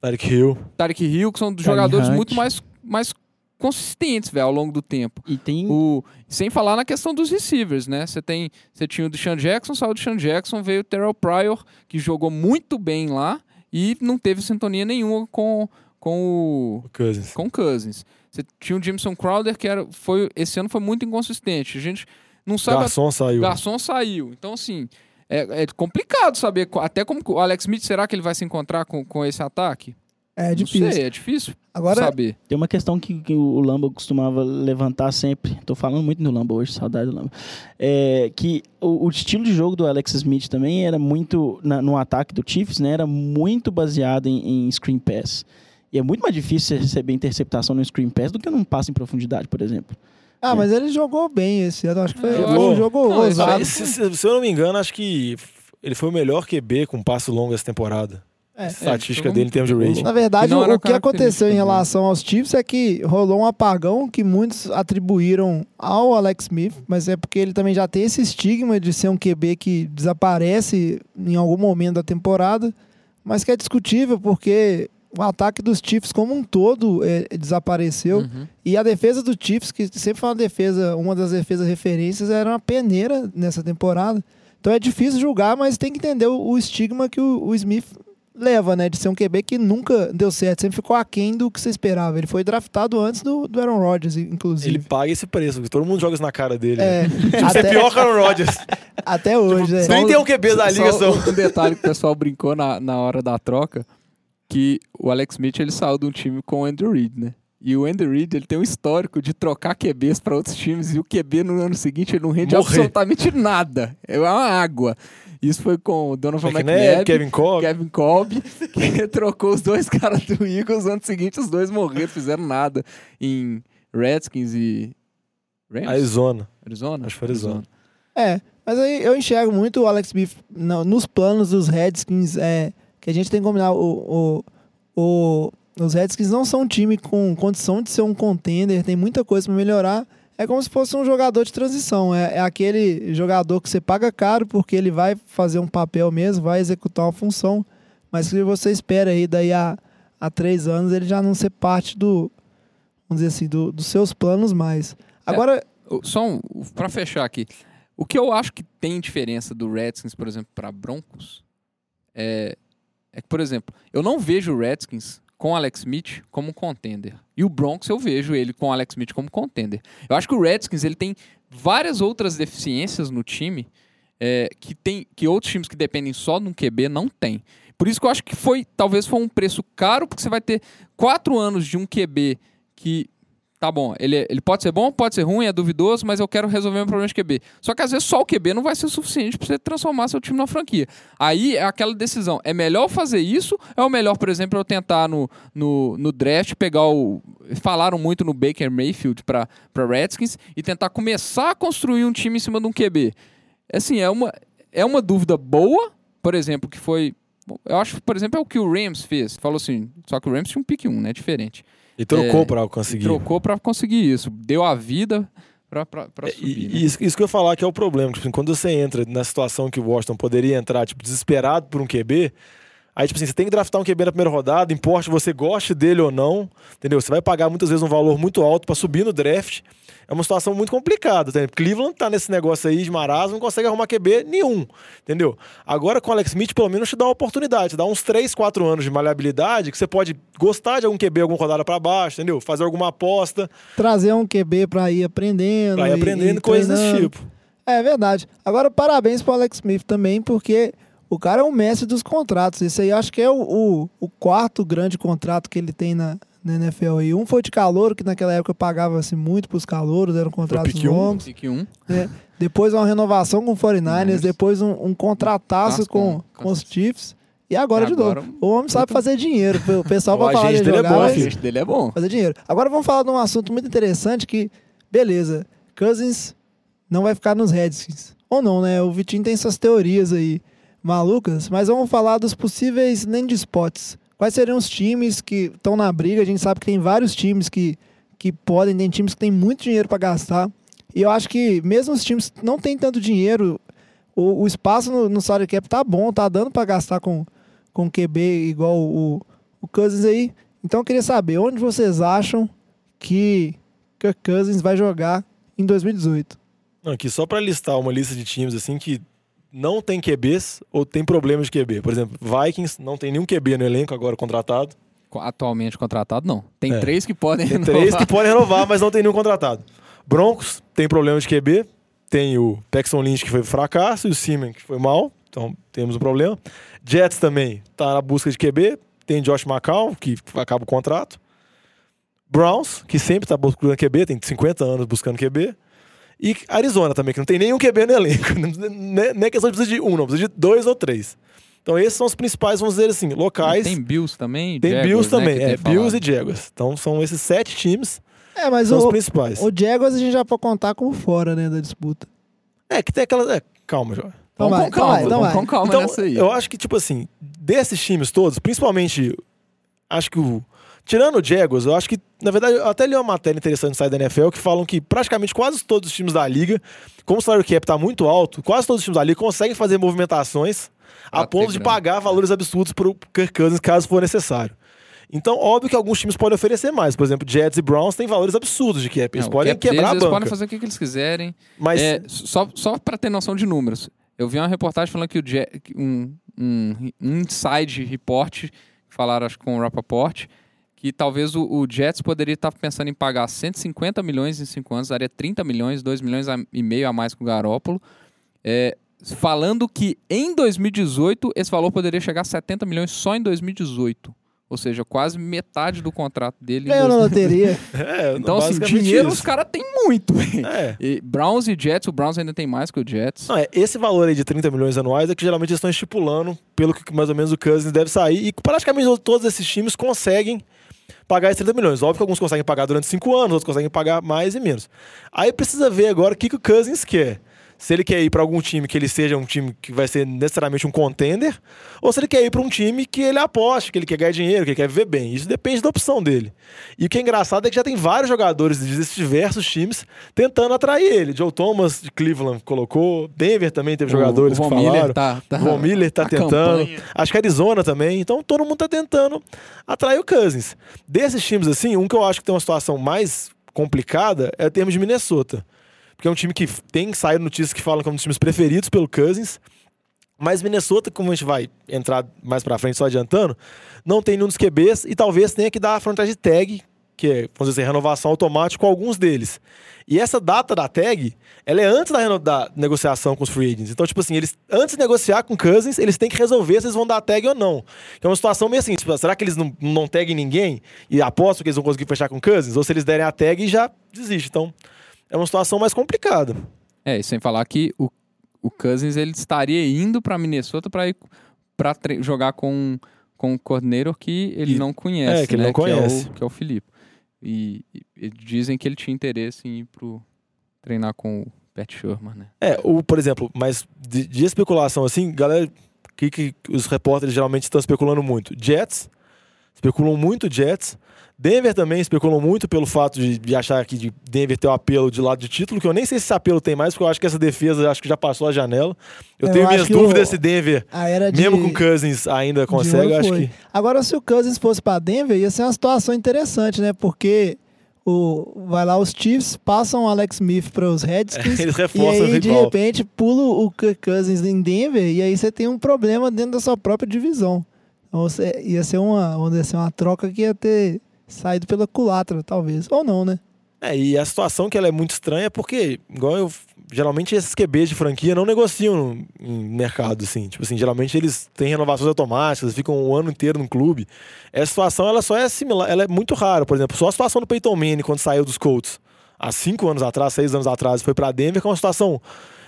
Tarek Hill. Tarek Hill, que são Kareem jogadores Hunt. muito mais, mais consistentes, velho, ao longo do tempo. E tem. O, sem falar na questão dos receivers, né? Você tem, você tinha o Deshaun Jackson, saiu o Deshaun Jackson, veio o Terrell Pryor, que jogou muito bem lá e não teve sintonia nenhuma com, com o O Cousins. com o Cousins. Você tinha o Jameson Crowder, que era, foi, esse ano foi muito inconsistente. A gente não sabe... a- Garçom saiu. Garçom saiu. Então, assim, é, é complicado saber, até como o Alex Smith, será que ele vai se encontrar com, com esse ataque? É Não difícil. sei, é difícil Agora, saber. Tem uma questão que, que o Lamba costumava levantar sempre. Tô falando muito no Lamba hoje, saudade do Lamba. É, que o, o estilo de jogo do Alex Smith também era muito, na- no ataque do Chiefs, né? Era muito baseado em, em screen pass. E é muito mais difícil você receber interceptação no screen pass do que num passe em profundidade, por exemplo. ah, mas ele jogou bem esse ano. Acho que foi, acho- um jogo Não, ousado. Se, se- se eu não me engano, acho que ele foi o melhor QB com passe longo essa temporada. É. Estatística É, dele em termos de rating. Na verdade, o uma que aconteceu em relação aos Chiefs é que rolou um apagão que muitos atribuíram ao Alex Smith, mas é porque ele também já tem esse estigma de ser um QB que desaparece em algum momento da temporada, mas que é discutível porque o ataque dos Chiefs como um todo é, desapareceu. Uhum. E a defesa do Chiefs, que sempre foi uma defesa, uma das defesas referências, era uma peneira nessa temporada. Então é difícil julgar, mas tem que entender o, o estigma que o, o Smith leva, né? De ser um QB que nunca deu certo, sempre ficou aquém do que você esperava. Ele foi draftado antes do, do Aaron Rodgers, inclusive. Ele paga esse preço, porque todo mundo joga isso na cara dele. É, Tipo, você é até, pior que o Aaron Rodgers. até hoje, né? Só- 31 QBs da liga Só um detalhe que o pessoal brincou na, na hora da troca, que o Alex Smith ele saiu de um time com o Andy Reid, né? E o Andy Reid ele tem um histórico de trocar QBs para outros times e o QB no ano seguinte ele não rende Morrer. absolutamente nada. É uma água. Isso foi com o Donovan McNabb, McNabb, Kevin Cobb. Kevin Kolb, que trocou os dois caras do Eagles. No ano seguinte, os dois morreram, fizeram nada em Redskins e. Rams? Arizona. Arizona? Acho que foi Arizona. É, mas aí eu enxergo muito o Alex Smith no- nos planos dos Redskins, é, que a gente tem que combinar. O, o, o- os Redskins não são um time com condição de ser um contender, tem muita coisa para melhorar. É como se fosse um jogador de transição. É, é aquele jogador que você paga caro porque ele vai fazer um papel mesmo, vai executar uma função, mas que você espera aí daí a, a três anos ele já não ser parte do, vamos dizer assim, do, dos seus planos mais. Agora, O- Só um, para fechar aqui. O que eu acho que tem diferença do Redskins, por exemplo, para Broncos é, é que, por exemplo, eu não vejo o Redskins com Alex Smith como contender. E o Broncos eu vejo ele com Alex Smith como contender. Eu acho que o Redskins ele tem várias outras deficiências no time é, que tem que outros times que dependem só de um QB não tem. Por isso que eu acho que foi talvez foi um preço caro porque você vai ter quatro anos de um QB que Tá bom, ele, ele pode ser bom, pode ser ruim, é duvidoso, mas eu quero resolver meu problema de QB. Só que às vezes só o QB não vai ser suficiente para você transformar seu time numa franquia. Aí é aquela decisão: é melhor fazer isso? É o melhor, por exemplo, eu tentar no, no, no draft pegar o. Falaram muito no Baker Mayfield para Redskins e tentar começar a construir um time em cima de um QB. Assim, é uma, é uma dúvida boa, por exemplo, que foi. Eu acho por exemplo, é o que o Rams fez. Falou assim, só que o Rams tinha um pick 1, né? Diferente. E trocou É, pra conseguir. Trocou pra conseguir isso. Deu a vida pra É, subir. E, né? isso, isso que eu ia falar que é o problema. Tipo, assim, quando você entra na situação que o Washington poderia entrar, tipo, desesperado por um QB, aí, tipo assim, você tem que draftar um QB na primeira rodada, importa se você goste dele ou não, entendeu? Você vai pagar muitas vezes um valor muito alto pra subir no draft. É uma situação muito complicada, entendeu? Cleveland tá nesse negócio aí de marasmo, não consegue arrumar QB nenhum, entendeu? Agora com o Alex Smith, pelo menos te dá uma oportunidade, te dá uns 3, 4 anos de maleabilidade que você pode gostar de algum QB, alguma rodada pra baixo, entendeu? Fazer alguma aposta trazer um QB pra ir aprendendo. pra ir e- aprendendo e coisas desse treinando. tipo. É verdade. Agora, parabéns pro Alex Smith também, porque o cara é o mestre dos contratos. Esse aí acho que é o, o, o quarto grande contrato que ele tem na, na NFL aí. Um foi de calor, que naquela época pagava-se muito pros calouros, eram contratos pick um. longos. Pick 1. né? Depois uma renovação com o 49ers, Niners. depois um, um contrataço Taço com, com- com os Chiefs. E agora, de novo. O homem sabe fazer dinheiro. O pessoal vai falar agente de dele é jogar, bom, mas- filho. O dele é bom. fazer dinheiro. Agora vamos falar de um assunto muito interessante que, beleza, Cousins não vai ficar nos Redskins. Ou não, né? O Vitinho tem suas teorias aí malucas, mas vamos falar dos possíveis landing spots. Quais seriam os times que estão na briga? A gente sabe que tem vários times que, que podem, tem times que têm muito dinheiro para gastar. E eu acho que mesmo os times que não têm tanto dinheiro, o, o espaço no, no salary cap tá bom, tá dando para gastar com, com QB igual o, o Cousins aí. Então eu queria saber onde vocês acham que Kirk Cousins vai jogar em 2018. Não, aqui só pra listar uma lista de times assim que não tem QBs ou tem problemas de QB. Por exemplo, Vikings não tem nenhum QB no elenco agora contratado. Atualmente contratado, não. Tem É. três que podem Tem renovar. três que podem renovar, mas não tem nenhum contratado. Broncos tem problema de QB. Tem o Paxton Lynch que foi fracasso e o Seaman que foi mal. Então temos um problema. Jets também tá na busca de QB. tem Josh McCown, que acaba o contrato. Browns, que sempre tá buscando QB, tem 50 anos buscando QB. E Arizona também, que não tem nenhum QB no elenco. Não é questão de precisar de um, não, precisa de dois ou três. Então esses são os principais, vamos dizer assim, locais. Tem Bills também? Tem Jaguars, Bills né, também, é, Bills falado. e Jaguars. Então são esses sete times, É, mas são os o, principais. o Jaguars a gente já pode contar como fora, né, da disputa. É, que tem aquelas... É, calma, João. Então Vamos vai, com calma, então vai, então vamos vai. com calma Então, nessa aí. eu acho que, tipo assim, desses times todos, principalmente, acho que o. Tirando o Jaguars, eu acho que, na verdade, eu até li uma matéria interessante no site da NFL que falam que praticamente quase todos os times da liga, como o salário cap tá muito alto, quase todos os times da liga conseguem fazer movimentações a ter ponto de pagar valores absurdos pro Kirk Cousins caso for necessário. Então, óbvio que alguns times podem oferecer mais. Por exemplo, Jets e Browns têm valores absurdos de cap. Eles Não, o podem cap deles, quebrar a Eles banca. podem fazer o que, que eles quiserem. Mas É, só só para ter noção de números, eu vi uma reportagem falando que o Je- que um, um, um inside report, falaram acho que com o Rappaport, que talvez o, o Jets poderia estar pensando em pagar 150 milhões em 5 anos, daria 30 milhões, 2 milhões a- e meio a mais com o Garópolo. É, falando que em 2018 esse valor poderia chegar a 70 milhões só em 2018. Ou seja, quase metade do contrato dele. Ganhou na 2018. loteria. é, Então, assim, basicamente dinheiro isso. os caras têm muito. É. E Browns e Jets, o Browns ainda tem mais que o Jets. Não, é, esse valor aí de 30 milhões anuais é que geralmente eles estão estipulando pelo que mais ou menos o Cousins deve sair. E praticamente todos esses times conseguem pagar esses 30 milhões. Óbvio que alguns conseguem pagar durante 5 anos, outros conseguem pagar mais e menos. Aí precisa ver agora o que, que o Cousins quer. Se ele quer ir para algum time que ele seja um time que vai ser necessariamente um contender, ou se ele quer ir para um time que ele aposte, que ele quer ganhar dinheiro, que ele quer viver bem. Isso depende da opção dele. E o que é engraçado é que já tem vários jogadores desses diversos times tentando atrair ele. Joe Thomas de Cleveland colocou, Denver também teve jogadores o Von que Miller falaram. tá, tá, O Von Miller tá tentando. campanha. Acho que Arizona também. Então todo mundo tá tentando atrair o Cousins. Desses times assim, um que eu acho que tem uma situação mais complicada é o termo de Minnesota. Porque é um time que tem saído notícias que falam que é um dos times preferidos pelo Cousins. Mas Minnesota, como a gente vai entrar mais pra frente só adiantando, não tem nenhum dos QBs e talvez tenha que dar a franchise tag, que é, vamos dizer, assim, renovação automática com alguns deles. E essa data da tag, ela é antes da, da negociação com os free agents. Então, tipo assim, eles antes de negociar com Cousins, eles têm que resolver se eles vão dar tag ou não. Que é uma situação meio assim, tipo, será que eles não, não ninguém e apostam que eles vão conseguir fechar com Cousins? Ou se eles derem a tag e já desiste. Então, é uma situação mais complicada. É, e sem falar que o, o Cousins ele estaria indo pra Minnesota pra ir para jogar com com um coordenador que ele E- não conhece, é, que ele né? não conhece. Que é o, que é o Filipe. E, e- dizem que ele tinha interesse em ir pro treinar com o Pat Sherman, né? É, o, por exemplo, mas de, de especulação assim, galera, o que, que os repórteres geralmente estão especulando muito? Jets, especulam muito Jets. Denver também especulam muito pelo fato de, de achar que de Denver ter o apelo de lado de título, que eu nem sei se esse apelo tem mais, porque eu acho que essa defesa acho que já passou a janela. Eu, Eu tenho minhas dúvidas o- se Denver, de, mesmo com Cousins, ainda consegue. acho que. Agora, se o Cousins fosse pra Denver, ia ser uma situação interessante, né? Porque o, vai lá os Chiefs, passam o Alex Smith para os Redskins. Eles E reforçam aí, o de repente, pula o Kirk Cousins em Denver e aí você tem um problema dentro da sua própria divisão. Então, ia ser uma, vamos dizer assim, uma troca que ia ter saído pela culatra, talvez. Ou não, né? É, e a situação que ela é muito estranha é porque, igual eu. Geralmente esses QBs de franquia não negociam no- mercado, assim. Tipo assim, geralmente eles têm renovações automáticas, ficam um ano inteiro no clube. Essa situação, ela só é similar, ela é muito rara. Por exemplo, só a situação do Peyton Manning quando saiu dos Colts, há cinco anos atrás, seis anos atrás, foi pra Denver, que é uma situação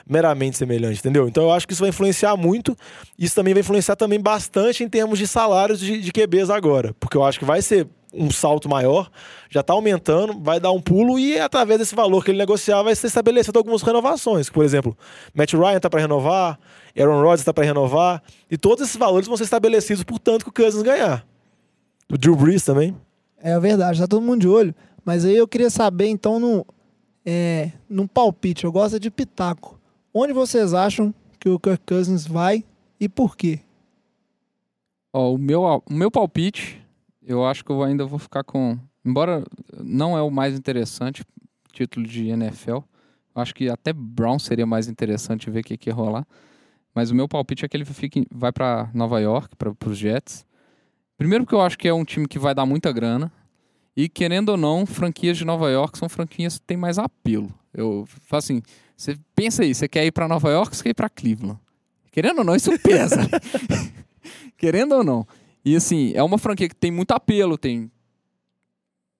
meramente semelhante, entendeu? Então eu acho que isso vai influenciar muito. Isso também vai influenciar também bastante em termos de salários de, de QBs agora. Porque eu acho que vai ser um salto maior, já está aumentando, vai dar um pulo e através desse valor que ele negociar vai ser estabelecido algumas renovações. Por exemplo, Matt Ryan está para renovar, Aaron Rodgers está para renovar, e todos esses valores vão ser estabelecidos por tanto que o Cousins ganhar. O Drew Brees também. É verdade, tá todo mundo de olho. Mas aí eu queria saber, então, no, é, num palpite, eu gosto de pitaco. Onde vocês acham que o Kirk Cousins vai e por quê? O meu, o meu palpite, eu acho que eu ainda vou ficar com. Embora não é o mais interessante, título de NFL, acho que até Brown seria mais interessante ver o que, que ia rolar. Mas o meu palpite é que ele fique, vai para Nova York, para os Jets. Primeiro, porque eu acho que é um time que vai dar muita grana. E querendo ou não, franquias de Nova York são franquias que têm mais apelo. Eu falo assim: você pensa aí, você quer ir para Nova York, você quer ir para Cleveland. Querendo ou não, isso pesa. Querendo ou não. E assim, é uma franquia que tem muito apelo, tem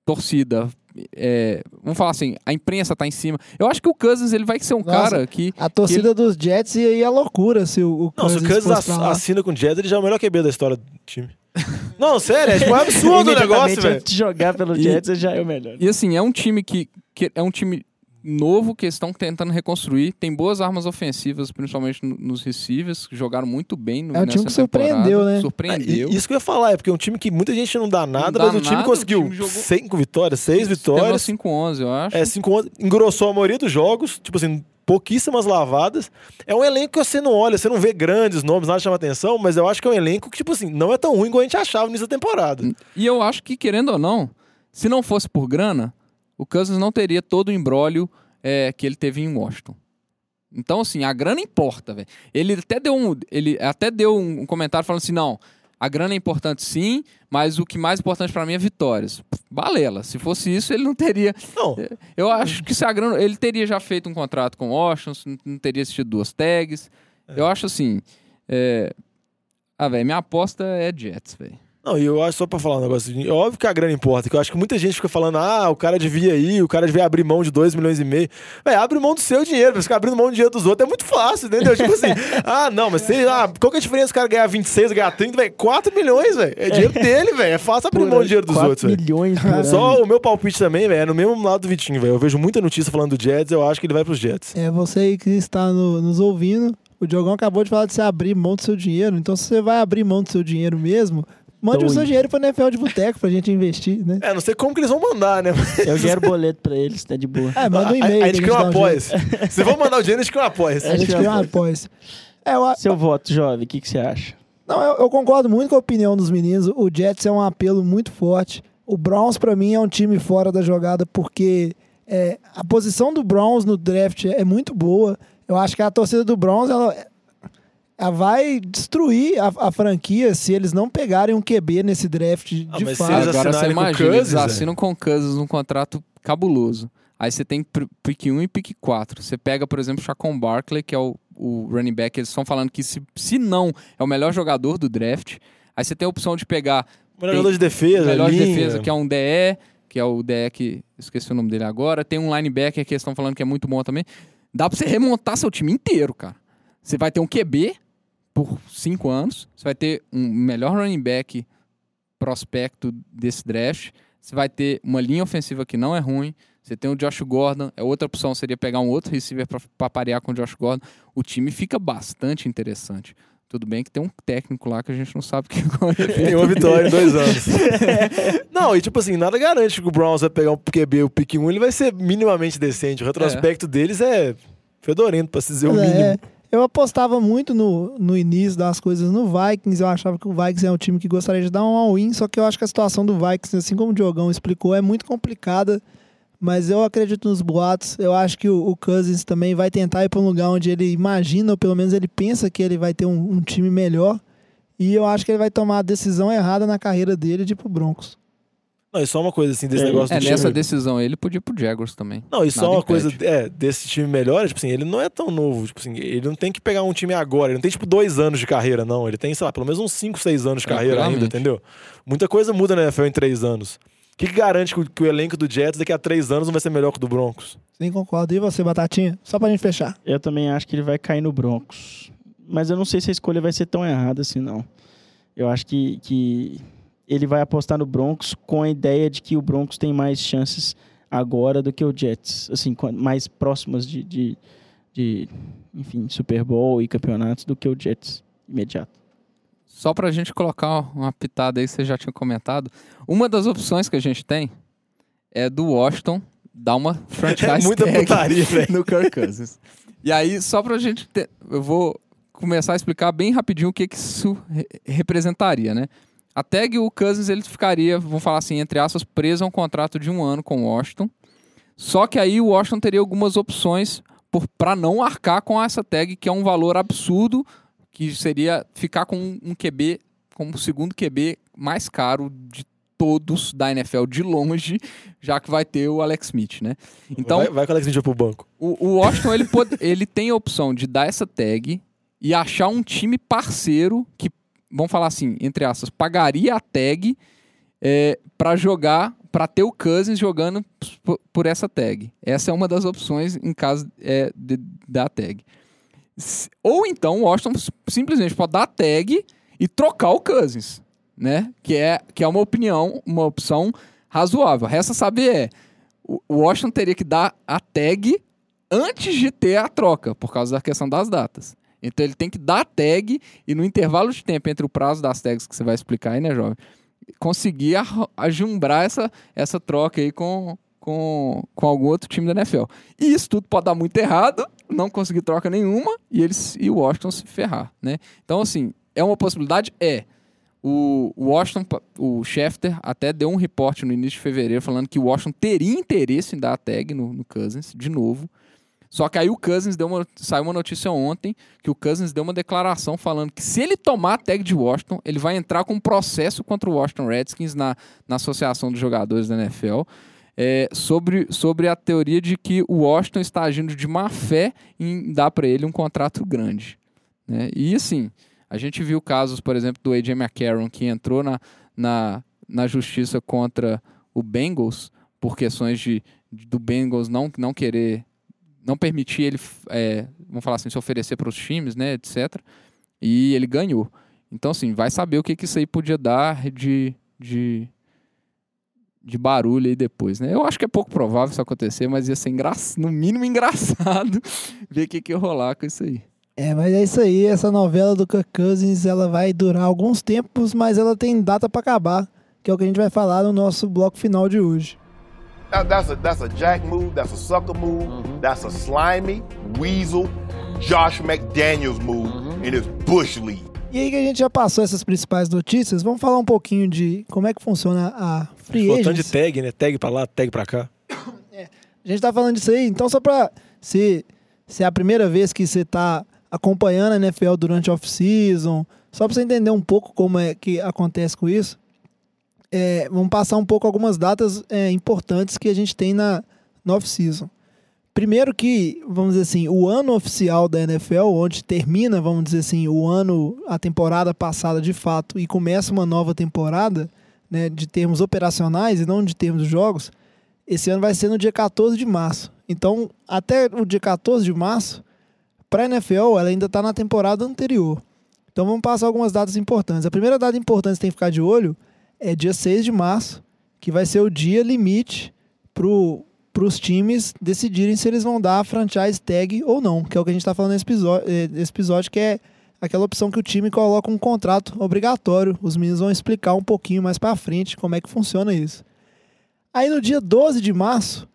torcida. é, vamos falar assim, a imprensa tá em cima. Eu acho que o Cousins ele vai ser um Nossa, cara que. A torcida dos Jets ia ir à loucura se o, o Não, se o Cousins ass- assina com o Jets, ele já é o melhor QB da história do time. Não, sério, é tipo um absurdo o negócio, velho. antes de jogar pelo E- Jets, já é o melhor. E assim, é um time que, que é um time novo que eles estão tentando reconstruir. Tem boas armas ofensivas, principalmente no- nos receivers, que jogaram muito bem no, É um time que surpreendeu, temporada. né? Surpreendeu. E- Isso que eu ia falar, é porque é um time que muita gente não dá nada, dá mas o time nada, conseguiu o time jogou- cinco vitórias, seis vitórias. 5-11, eu acho. É, 5 engrossou a maioria dos jogos, tipo assim, pouquíssimas lavadas. É um elenco que você não olha, você não vê grandes nomes, nada chama atenção, mas eu acho que é um elenco que, tipo assim, não é tão ruim igual a gente achava nessa temporada. E eu acho que, querendo ou não, se não fosse por grana, o Cousins não teria todo o embrólio é, que ele teve em Washington. Então, assim, a grana importa, velho. Ele até deu um. Ele até deu um comentário falando assim: não, a grana é importante sim, mas o que mais importante pra mim é vitórias. Balela. Se fosse isso, ele não teria. Não, Eu acho que se a grana. Ele teria já feito um contrato com o Washington, não- teria assistido duas tags. Eu acho assim. é, Ah, velho, minha aposta é Jets, velho. Não, e eu acho só pra falar um negócio, é óbvio que a grana importa, que eu acho que muita gente fica falando, ah, o cara devia ir, o cara devia abrir mão de 2 milhões e meio. Véi, abre mão do seu dinheiro, mas ficar abrindo mão do dinheiro dos outros é muito fácil, entendeu? tipo assim, ah, não, mas sei lá, qual que é a diferença do cara ganhar 26, ganhar 30, velho? 4 milhões, velho. É dinheiro dele, velho. É fácil abrir mão do dinheiro dos 4 outros, velho. milhões por ano. Só o meu palpite também, velho, é no mesmo lado do Vitinho, velho. Eu vejo muita notícia falando do Jets, eu acho que ele vai pros Jets. É, você aí que está no- nos ouvindo, o Diogão acabou de falar de você abrir mão do seu dinheiro. Então, se você vai abrir mão do seu dinheiro mesmo, mande Então, o seu in- dinheiro para NFL de boteco pra gente investir, né? É, não sei como que eles vão mandar, né? Eu gero boleto pra eles, tá de boa. É, manda um A- e-mail. A, gente que cria um dá um apoia. Se vão mandar o dinheiro, a gente cria um apoia A gente cria um apoio. É, eu, a- Seu voto, jovem, o que, que você acha? Não, eu, eu concordo muito com a opinião dos meninos. O Jets é um apelo muito forte. O Browns, pra mim, é um time fora da jogada porque é, a posição do Browns no draft é muito boa. Eu acho que a torcida do Browns ela vai destruir a, a franquia se eles não pegarem um QB nesse draft de Ah, mas fato. eles Agora você com o imagina, eles Cousins, é. assinam com o Cousins um contrato cabuloso. Aí você tem pick 1 e pick 4. Você pega, por exemplo, o Chacon Barkley, que é o, o running back. Eles estão falando que se, se não é o melhor jogador do draft. Aí você tem a opção de pegar Melhor jogador de defesa, melhor de linha. defesa, que é um DE, que é o DE que esqueci o nome dele agora. Tem um linebacker que eles estão falando que é muito bom também. Dá pra você remontar seu time inteiro, cara. Você vai ter um QB por cinco anos, você vai ter um melhor running back prospecto desse draft, você vai ter uma linha ofensiva que não é ruim, você tem o Josh Gordon, é outra opção seria pegar um outro receiver pra- pra parear com o Josh Gordon. O time fica bastante interessante. Tudo bem que tem um técnico lá que a gente não sabe o que Tem uma vitória em dois anos. não, e tipo assim, nada garante que o Browns vai pegar um QB, o pick 1, ele vai ser minimamente decente. O retrospecto deles é fedorento, pra se dizer o É, mínimo. Eu apostava muito no, no início das coisas no Vikings. Eu achava que o Vikings é um time que gostaria de dar um all-in, só que eu acho que a situação do Vikings, assim como o Diogão explicou, é muito complicada. Mas eu acredito nos boatos. Eu acho que o, o Cousins também vai tentar ir para um lugar onde ele imagina, ou pelo menos ele pensa que ele vai ter um, um time melhor. E eu acho que ele vai tomar a decisão errada na carreira dele de ir pro Broncos. Não, e só uma coisa assim desse É, negócio É, do nessa time. decisão ele podia ir pro Jaguars também. Não, e só Nada uma coisa impede. é, desse time melhor, tipo assim, ele não é tão novo. Tipo assim, ele não tem que pegar um time agora. Ele não tem, tipo, dois anos de carreira, não. Ele tem, sei lá, pelo menos uns 5, 6 anos de carreira ainda, entendeu? Muita coisa muda na NFL em três anos. O que, que garante que o, que o elenco do Jets daqui a três anos não vai ser melhor que o do Broncos? Sim, concordo. E você, Batatinha? Só pra gente fechar. Eu também acho que ele vai cair no Broncos. Mas eu não sei se a escolha vai ser tão errada assim, não. Eu acho que, que ele vai apostar no Broncos com a ideia de que o Broncos tem mais chances agora do que o Jets. Assim, mais próximas de, de, de, enfim, Super Bowl e campeonatos do que o Jets imediato. Só pra gente colocar uma pitada aí, você já tinha comentado. Uma das opções que a gente tem é do Washington dar uma franchise É muita tag putaria, no Kirk Cousins. E aí, só pra gente ter, eu vou começar a explicar bem rapidinho o que, que isso re- representaria, né? A tag o Cousins ele ficaria, vamos falar assim, entre aspas, preso a um contrato de um ano com o Washington. Só que aí o Washington teria algumas opções para não arcar com essa tag, que é um valor absurdo, que seria ficar com um QB, como o segundo QB mais caro de todos da NFL de longe, já que vai ter o Alex Smith, né? Então, vai, vai com o Alex Smith pro banco. o, o Washington ele, pode- ele tem a opção de dar essa tag e achar um time parceiro que vamos falar assim, entre aspas, pagaria a tag é, para jogar, para ter o Cousins jogando por, essa tag. Essa é uma das opções em caso é, de, da tag. Ou então o Washington simplesmente pode dar a tag e trocar o Cousins, né? Que é, que é uma opinião, uma opção razoável. Resta saber é, o Washington teria que dar a tag antes de ter a troca, por causa da questão das datas. Então ele tem que dar a tag e no intervalo de tempo entre o prazo das tags que você vai explicar aí, né, jovem? Conseguir ajumbrar essa, essa troca aí com, com, com algum outro time da NFL. E isso tudo pode dar muito errado, não conseguir troca nenhuma e eles e o Washington se ferrar, né? Então, assim, é uma possibilidade? É. O Washington, o Schefter até deu um reporte no início de fevereiro falando que o Washington teria interesse em dar a tag no, no Cousins, de novo. Só que aí o Cousins deu uma. Saiu uma notícia ontem que o Cousins deu uma declaração falando que se ele tomar a tag de Washington, ele vai entrar com um processo contra o Washington Redskins na, na Associação dos Jogadores da NFL. é, sobre, sobre a teoria de que o Washington está agindo de má fé em dar para ele um contrato grande. né? E assim, a gente viu casos, por exemplo, do AJ McCarron, que entrou na, na, na justiça contra o Bengals por questões de, do Bengals não, não querer, não permitir ele, é, vamos falar assim, se oferecer para os times, né, etc. E ele ganhou. Então, assim, vai saber o que, que isso aí podia dar de, de, de barulho aí depois, né? Eu acho que é pouco provável isso acontecer, mas ia ser engra... no mínimo engraçado ver o que, que ia rolar com isso aí. É, mas é isso aí. Essa novela do Kirk Cousins, ela vai durar alguns tempos, mas ela tem data pra acabar, que é o que a gente vai falar no nosso bloco final de hoje. That- that's a that's a jack move. That's a sucker move. That's a slimy weasel Josh McDaniels move in his bush league. E aí que a gente já passou essas principais notícias, vamos falar um pouquinho de como é que funciona a Free Botando de tag, né? Tag pra lá, tag pra cá. A gente tá falando disso aí, então só pra se, se é a primeira vez que você tá acompanhando a NFL durante a off-season, só pra você entender um pouco como é que acontece com isso, é, vamos passar um pouco algumas datas é, importantes que a gente tem na, na off-season. Primeiro que, vamos dizer assim, o ano oficial da NFL, onde termina, vamos dizer assim, o ano, a temporada passada de fato, e começa uma nova temporada, né, de termos operacionais e não de termos jogos, esse ano vai ser no dia 14 de março. Então, até o dia 14 de março, para a NFL, ela ainda está na temporada anterior. Então, vamos passar algumas datas importantes. A primeira data importante que tem que ficar de olho é dia 6 de março, que vai ser o dia limite para os times decidirem se eles vão dar a franchise tag ou não, que é o que a gente está falando nesse episódio, eh, nesse episódio, que é aquela opção que o time coloca um contrato obrigatório. Os meninos vão explicar um pouquinho mais para frente como é que funciona isso. Aí no dia 12 de março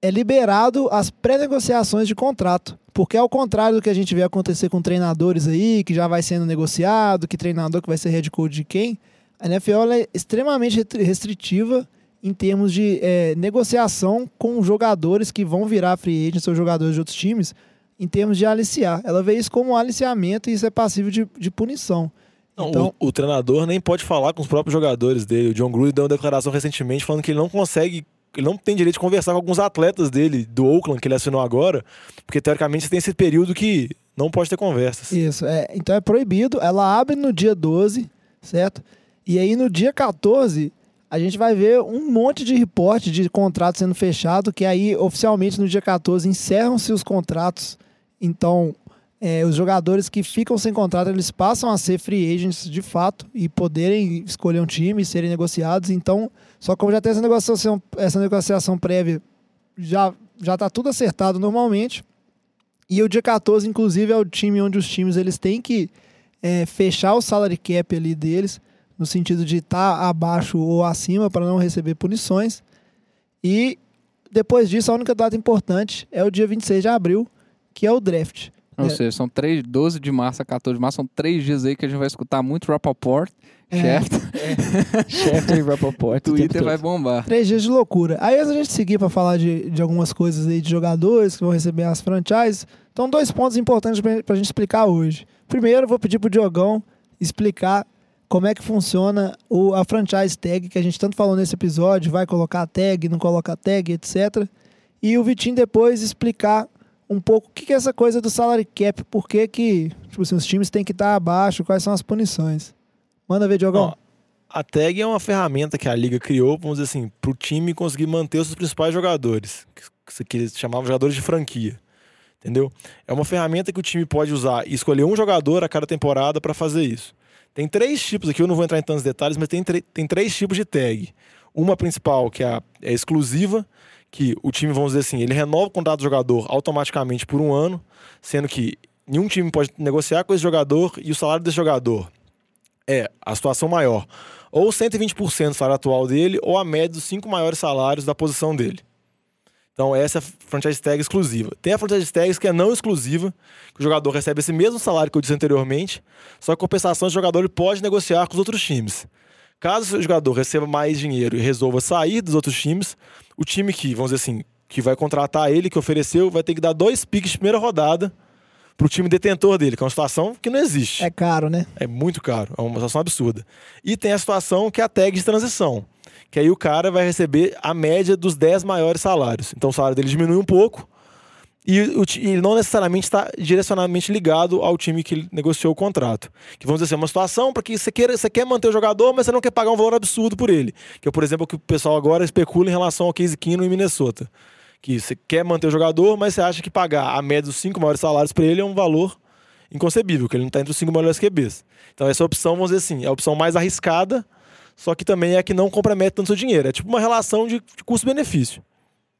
é liberado as pré-negociações de contrato. Porque ao contrário do que a gente vê acontecer com treinadores aí, que já vai sendo negociado, que treinador que vai ser head coach de quem, a NFL é extremamente restritiva em termos de eh, negociação com jogadores que vão virar free agents ou jogadores de outros times, em termos de aliciar. Ela vê isso como um aliciamento e isso é passível de, de punição. Não, então, o, o treinador nem pode falar com os próprios jogadores dele. O John Gruden deu uma declaração recentemente falando que ele não consegue, ele não tem direito de conversar com alguns atletas dele, do Oakland, que ele assinou agora, porque teoricamente você tem esse período que não pode ter conversas. Isso, é, então é proibido. Ela abre no dia 12, certo? E aí no dia 14, a gente vai ver um monte de reporte de contrato sendo fechado, que aí oficialmente no dia 14 encerram-se os contratos. Então, é, os jogadores que ficam sem contrato, eles passam a ser free agents de fato e poderem escolher um time e serem negociados. Então, só como já tem essa negociação, essa negociação prévia, já já tá tudo acertado normalmente. E o dia 14, inclusive, é o time onde os times eles têm que é, fechar o salary cap ali deles, no sentido de estar abaixo ou acima para não receber punições. E depois disso, a única data importante é o dia 26 de abril, que é o draft. Ou É. seja, são três, 12 de março a 14 de março, são três dias aí que a gente vai escutar muito Rappaport, É. Schefter, Schefter e Rappaport. o Twitter vai bombar. Três dias de loucura. Aí antes da gente seguir para falar de, de algumas coisas aí de jogadores que vão receber as franchises, então dois pontos importantes para a gente explicar hoje. Primeiro, eu vou pedir pro Diogão explicar como é que funciona o, a franchise tag, que a gente tanto falou nesse episódio, vai colocar tag, não colocar tag, etc. E o Vitinho depois explicar um pouco o que, que é essa coisa do salary cap, por que, que tipo assim, os times têm que estar abaixo, quais são as punições. Manda ver, Diogão. Ó, a tag é uma ferramenta que a liga criou, vamos dizer assim, para o time conseguir manter os seus principais jogadores, que, que eles chamavam jogadores de franquia. Entendeu? É uma ferramenta que o time pode usar e escolher um jogador a cada temporada para fazer isso. Tem três tipos aqui, eu não vou entrar em tantos detalhes, mas tem, tem três tipos de tag. Uma principal, que é, a, é exclusiva, que o time, vamos dizer assim, ele renova o contrato do jogador automaticamente por um ano, sendo que nenhum time pode negociar com esse jogador e o salário desse jogador é a situação maior. Ou 120% do salário atual dele, ou a média dos cinco maiores salários da posição dele. Então, essa é a franchise tag exclusiva. Tem a franchise tag que é não exclusiva, que o jogador recebe esse mesmo salário que eu disse anteriormente, só que compensação, o jogador ele pode negociar com os outros times. Caso o jogador receba mais dinheiro e resolva sair dos outros times, o time que, vamos dizer assim, que vai contratar ele, que ofereceu, vai ter que dar dois piques de primeira rodada pro time detentor dele, que é uma situação que não existe. É caro, né? É muito caro, é uma situação absurda. E tem a situação que é a tag de transição que aí o cara vai receber a média dos 10 maiores salários. Então o salário dele diminui um pouco e ele não necessariamente está direcionadamente ligado ao time que negociou o contrato. Que vamos dizer assim, é uma situação para que você, queira, você quer manter o jogador, mas você não quer pagar um valor absurdo por ele. Que é, por exemplo, o que o pessoal agora especula em relação ao Case Keenum em Minnesota. Que você quer manter o jogador, mas você acha que pagar a média dos cinco maiores salários para ele é um valor inconcebível, que ele não está entre os cinco maiores QBs. Então essa opção, vamos dizer assim, é a opção mais arriscada, só que também é que não compromete tanto seu dinheiro. É tipo uma relação de, custo-benefício.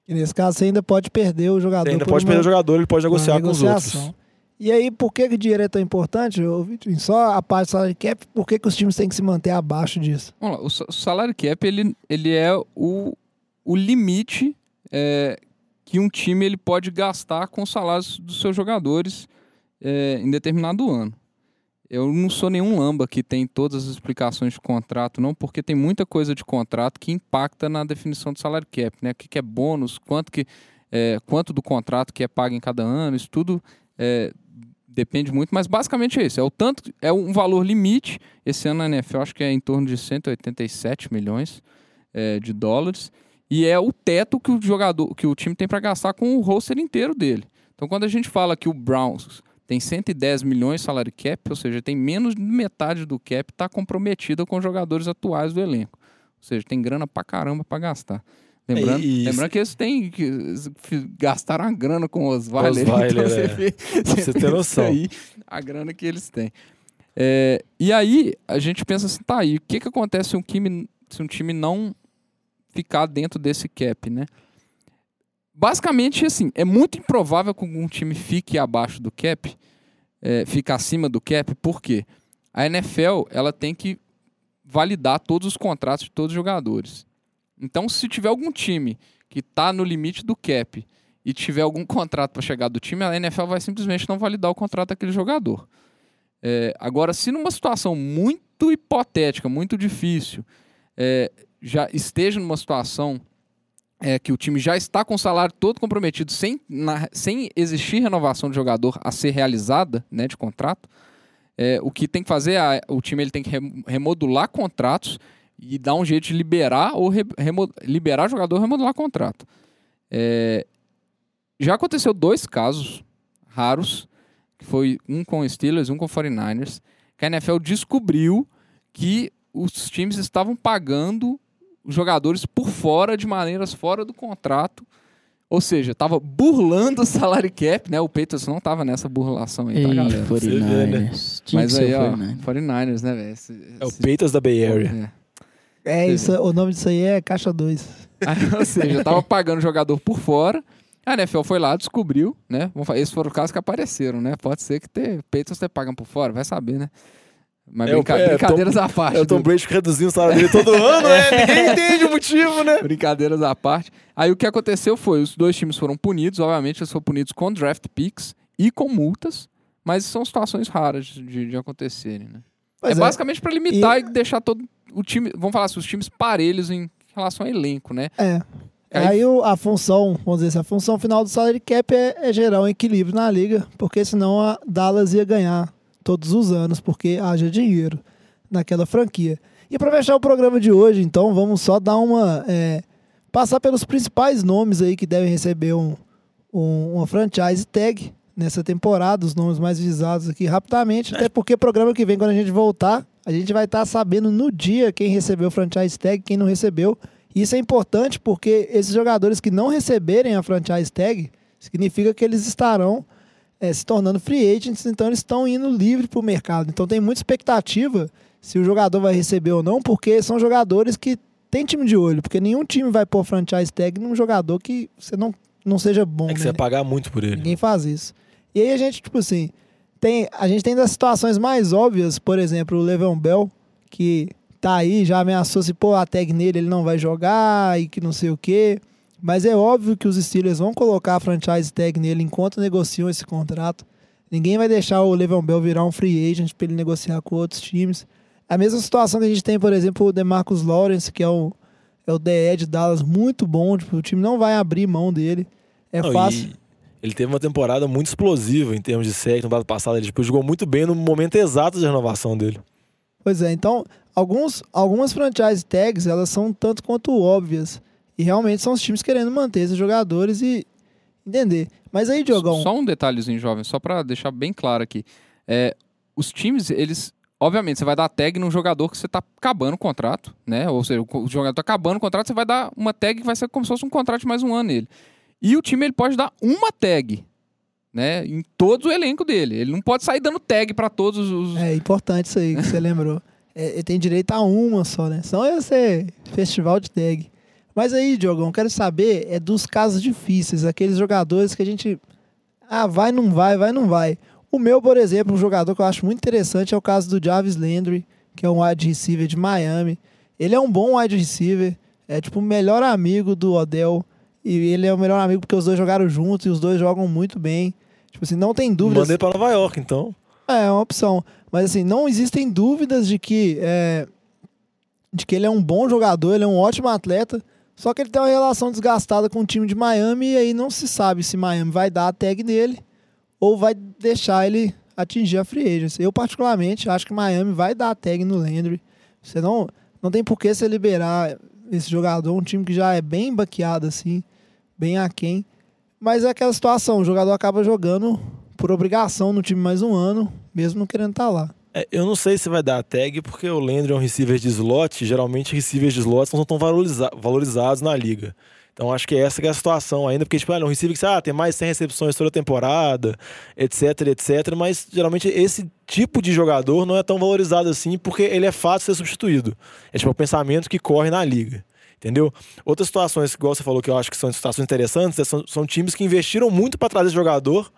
E nesse caso você ainda pode perder o jogador. Você ainda pode uma, perder o jogador, ele pode negociar com os outros. E aí, por que, que o dinheiro é tão importante? Só a parte do salário cap, por que, que os times têm que se manter abaixo disso? Vamos lá, o salário cap ele, ele é o, o limite é, que um time ele pode gastar com os salários dos seus jogadores é, em determinado ano. Eu não sou nenhum lamba que tem todas as explicações de contrato, não, porque tem muita coisa de contrato que impacta na definição do salário cap, né? O que, é bônus, quanto, que, é, quanto do contrato que é pago em cada ano, isso tudo é, depende muito, mas basicamente é isso. É o tanto, é um valor limite. Esse ano na NFL acho que é em torno de 187 milhões é, de dólares. E é o teto que o jogador, que o time tem para gastar com o roster inteiro dele. Então, quando a gente fala que o Browns tem 110 milhões de salário cap, ou seja, tem menos de metade do cap está comprometida com os jogadores atuais do elenco. Ou seja, tem grana pra caramba para gastar. Lembrando, é lembrando que eles têm que gastaram a grana com os Osweiler, então você, é. vê, você, você tem noção. Aí, a grana que eles têm. É, e aí a gente pensa assim, tá aí, o que, que acontece se um time, se um time não ficar dentro desse cap, né? Basicamente, assim, é muito improvável que um time fique abaixo do cap, é, fique acima do cap, porque a NFL ela tem que validar todos os contratos de todos os jogadores. Então, se tiver algum time que está no limite do cap e tiver algum contrato para chegar do time, a NFL vai simplesmente não validar o contrato daquele jogador. É, agora, se numa situação muito hipotética, muito difícil, é, já esteja numa situação é, que o time já está com o salário todo comprometido, sem, na, sem existir renovação de jogador a ser realizada, né, de contrato, é, o que tem que fazer, é, o time ele tem que remodular contratos e dar um jeito de liberar ou re, liberar jogador remodular contrato. É, já aconteceu dois casos raros, que foi um com o Steelers, um com o 49ers, que a NFL descobriu que os times estavam pagando jogadores por fora, de maneiras fora do contrato. Ou seja, tava burlando o salary cap, né? O Peitos não tava nessa burlação aí, tá, galera? 49ers. Mas aí, ó, 49ers, né, velho? É o Peitos da Bay Area. É, é isso, o nome disso aí é Caixa 2. ou seja, tava pagando jogador por fora. A NFL foi lá, descobriu, né? Esses foram os casos que apareceram, né? Pode ser que ter, Peitos você pagam por fora, vai saber, né? Mas é, brinca... é, brincadeiras Tom, à parte. É o Tom Brady reduzindo o salário dele todo ano, né? Ninguém entende o motivo, né? Brincadeiras à parte. Aí o que aconteceu foi, os dois times foram punidos, obviamente eles foram punidos com draft picks e com multas, mas são situações raras de, de acontecerem, né? é, é basicamente para limitar e... e... deixar todo o time, vamos falar assim, os times parelhos em relação ao elenco, né? É. Aí, aí a função, vamos dizer assim, a função final do salary cap é, é gerar um equilíbrio na liga, porque senão a Dallas ia ganhar todos os anos, porque haja dinheiro naquela franquia. E para fechar o programa de hoje, então, vamos só dar uma. É, passar pelos principais nomes aí que devem receber um, um- uma franchise tag nessa temporada, os nomes mais visados aqui rapidamente, até porque programa que vem, quando a gente voltar, a gente vai estar sabendo no dia quem recebeu o franchise tag, quem não recebeu. Isso é importante porque esses jogadores que não receberem a franchise tag, significa que eles estarão eh, se tornando free agents, então eles estão indo livre para o mercado. Então tem muita expectativa se o jogador vai receber ou não, porque são jogadores que têm time de olho, porque nenhum time vai pôr franchise tag num jogador que você não, não seja bom. É que né? você vai pagar muito por ele. Ninguém faz isso. E aí a gente, tipo assim, tem, a gente tem das situações mais óbvias, por exemplo, o Levan Bell, que tá aí, já ameaçou se pôr a tag nele, ele não vai jogar e que não sei o quê. Mas é óbvio que os Steelers vão colocar a franchise tag nele enquanto negociam esse contrato. Ninguém vai deixar o Levan Bell virar um free agent para ele negociar com outros times. A mesma situação que a gente tem, por exemplo, o DeMarcus Lawrence, que é o, é o DE de Dallas, muito bom. Tipo, o time não vai abrir mão dele. É Não, fácil. ele teve uma temporada muito explosiva em termos de sec no passada. Ele tipo, jogou muito bem no momento exato de renovação dele. Pois é, então alguns, algumas franchise tags elas são tanto quanto óbvias. E realmente são os times querendo manter esses jogadores e entender. Mas aí, Diogão, Só um detalhezinho, jovem, só pra deixar bem claro aqui. É, os times, eles. Obviamente, você vai dar tag num jogador que você tá acabando o contrato, né? Ou seja, o jogador tá acabando o contrato, você vai dar uma tag que vai ser como se fosse um contrato de mais um ano nele. E o time ele pode dar uma tag, né? Em todo o elenco dele. Ele não pode sair dando tag pra todos os. é importante isso aí que você lembrou. É, ele tem direito a uma só, né? Senão ia ser festival de tag. Mas aí, Diogão, quero saber é dos casos difíceis, aqueles jogadores que a gente. Ah, vai, não vai, vai, não vai. O meu, por exemplo, um jogador que eu acho muito interessante é o caso do Jarvis Landry, que é um wide receiver de Miami. Ele é um bom wide receiver, é tipo o melhor amigo do Odell. E ele é o melhor amigo porque os dois jogaram juntos e os dois jogam muito bem. Tipo assim, não tem dúvidas. Mandei pra Nova York, então. É, é uma opção. Mas assim, não existem dúvidas de que é, de que ele é um bom jogador, ele é um ótimo atleta. Só que ele tem uma relação desgastada com o time de Miami e aí não se sabe se Miami vai dar a tag nele ou vai deixar ele atingir a free agency. Eu particularmente acho que Miami vai dar a tag no Landry. Você não não tem por que você liberar esse jogador, um time que já é bem baqueado assim, bem aquém. Mas é aquela situação, o jogador acaba jogando por obrigação no time mais um ano, mesmo não querendo estar lá. É, eu não sei se vai dar a tag, porque o Landry é um receiver de slot. Geralmente, receivers de slot não são tão valoriza- valorizados na liga. Então, acho que essa que é a situação ainda, porque, tipo, ah, um receiver que ah, tem mais de 100 recepções toda a temporada, etc, etc. Mas, geralmente, esse tipo de jogador não é tão valorizado assim, porque ele é fácil de ser substituído. É, tipo, o pensamento que corre na liga. Entendeu? Outras situações, igual você falou, que eu acho que são situações interessantes, é, são, são times que investiram muito para trazer jogador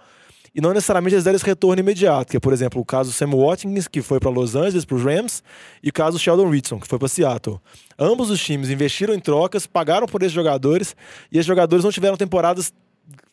e não necessariamente eles deram esse retorno imediato, que é, por exemplo, o caso Sam Watkins, que foi para Los Angeles, para os Rams, e o caso do Sheldon Richardson, que foi para Seattle. Ambos os times investiram em trocas, pagaram por esses jogadores, e esses jogadores não tiveram temporadas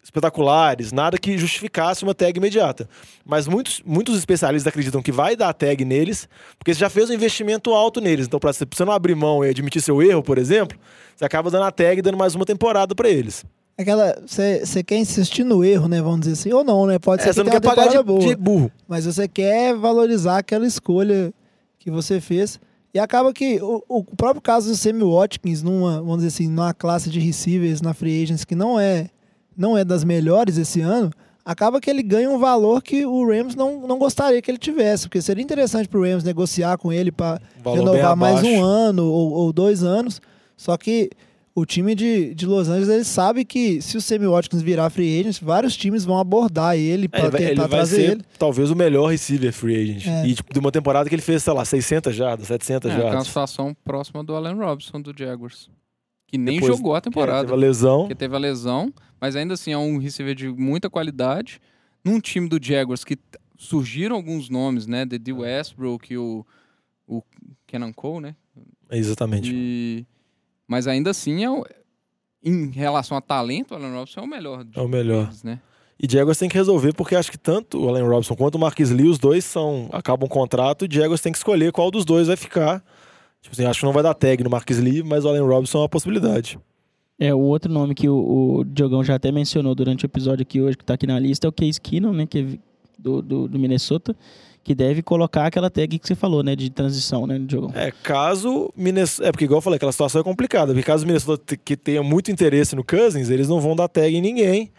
espetaculares, nada que justificasse uma tag imediata. Mas muitos, muitos especialistas acreditam que vai dar tag neles, porque você já fez um investimento alto neles. Então, para você não abrir mão e admitir seu erro, por exemplo, você acaba dando a tag e dando mais uma temporada para eles. Aquela. Você quer insistir no erro, né? Vamos dizer assim. Ou não, né? Pode ser É, que você não quer pagar de, boa. de burro. Mas você quer valorizar aquela escolha que você fez. E acaba que o, o próprio caso do Sammy Watkins, numa, vamos dizer assim, numa classe de receivers na Free Agents que não é, não é das melhores esse ano, acaba que ele ganha um valor que o Rams não, não gostaria que ele tivesse. Porque seria interessante pro Rams negociar com ele para renovar mais um ano ou, ou dois anos. Só que o time de, de Los Angeles ele sabe que se o Sammy Watkins virar free agent, vários times vão abordar ele É, para vai, tentar ele vai trazer ser ele. talvez o melhor receiver free agent. É. E tipo, de uma temporada que ele fez, sei lá, 600 jardas, 700 É, que é uma jardas. situação próxima do Allen Robinson do Jaguars. Que nem Depois jogou a Que temporada. Teve a lesão. Porque teve a lesão, mas ainda assim é um receiver de muita qualidade. Num time do Jaguars que surgiram alguns nomes, né? The D. Westbrook e o, o Kenan Cole, né? Exatamente. E... Mas ainda assim, é o- em relação a talento, o Allen Robinson é o melhor. de É o melhor. todos, né? E Jaguars tem que resolver, porque acho que tanto o Allen Robinson quanto o Marquis Lee, os dois são acabam o contrato, e Jaguars tem que escolher qual dos dois vai ficar. Tipo assim, acho que não vai dar tag no Marquis Lee, mas o Allen Robinson é uma possibilidade. É, o outro nome que o, o Diogão já até mencionou durante o episódio aqui hoje, que tá aqui na lista, é o Case Keenum, né, que é do, do, do Minnesota, que deve colocar aquela tag que você falou, né, de transição, né, Diogão? É, caso Minnesota. É, porque igual eu falei, aquela situação é complicada. Porque caso o Minnesota que tenha muito interesse no Cousins, eles não vão dar tag em ninguém.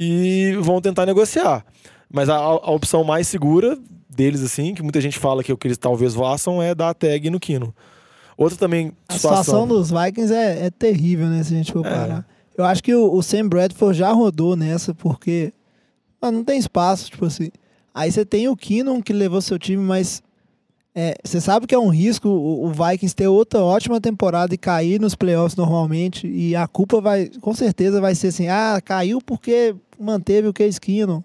e vão tentar negociar. Mas a, a opção mais segura deles, assim, que muita gente fala que, é o que eles talvez façam, é dar tag no Kino. Outra também A situação dos Vikings é, é terrível, né? Se a gente for parar. Eu acho que o, o Sam Bradford já rodou nessa, porque ah, não tem espaço, tipo assim. Aí você tem o Keenum que levou seu time, mas é, você sabe que é um risco o, o Vikings ter outra ótima temporada e cair nos playoffs normalmente. E a culpa vai, com certeza, vai ser assim: ah, caiu porque manteve o Case Keenum.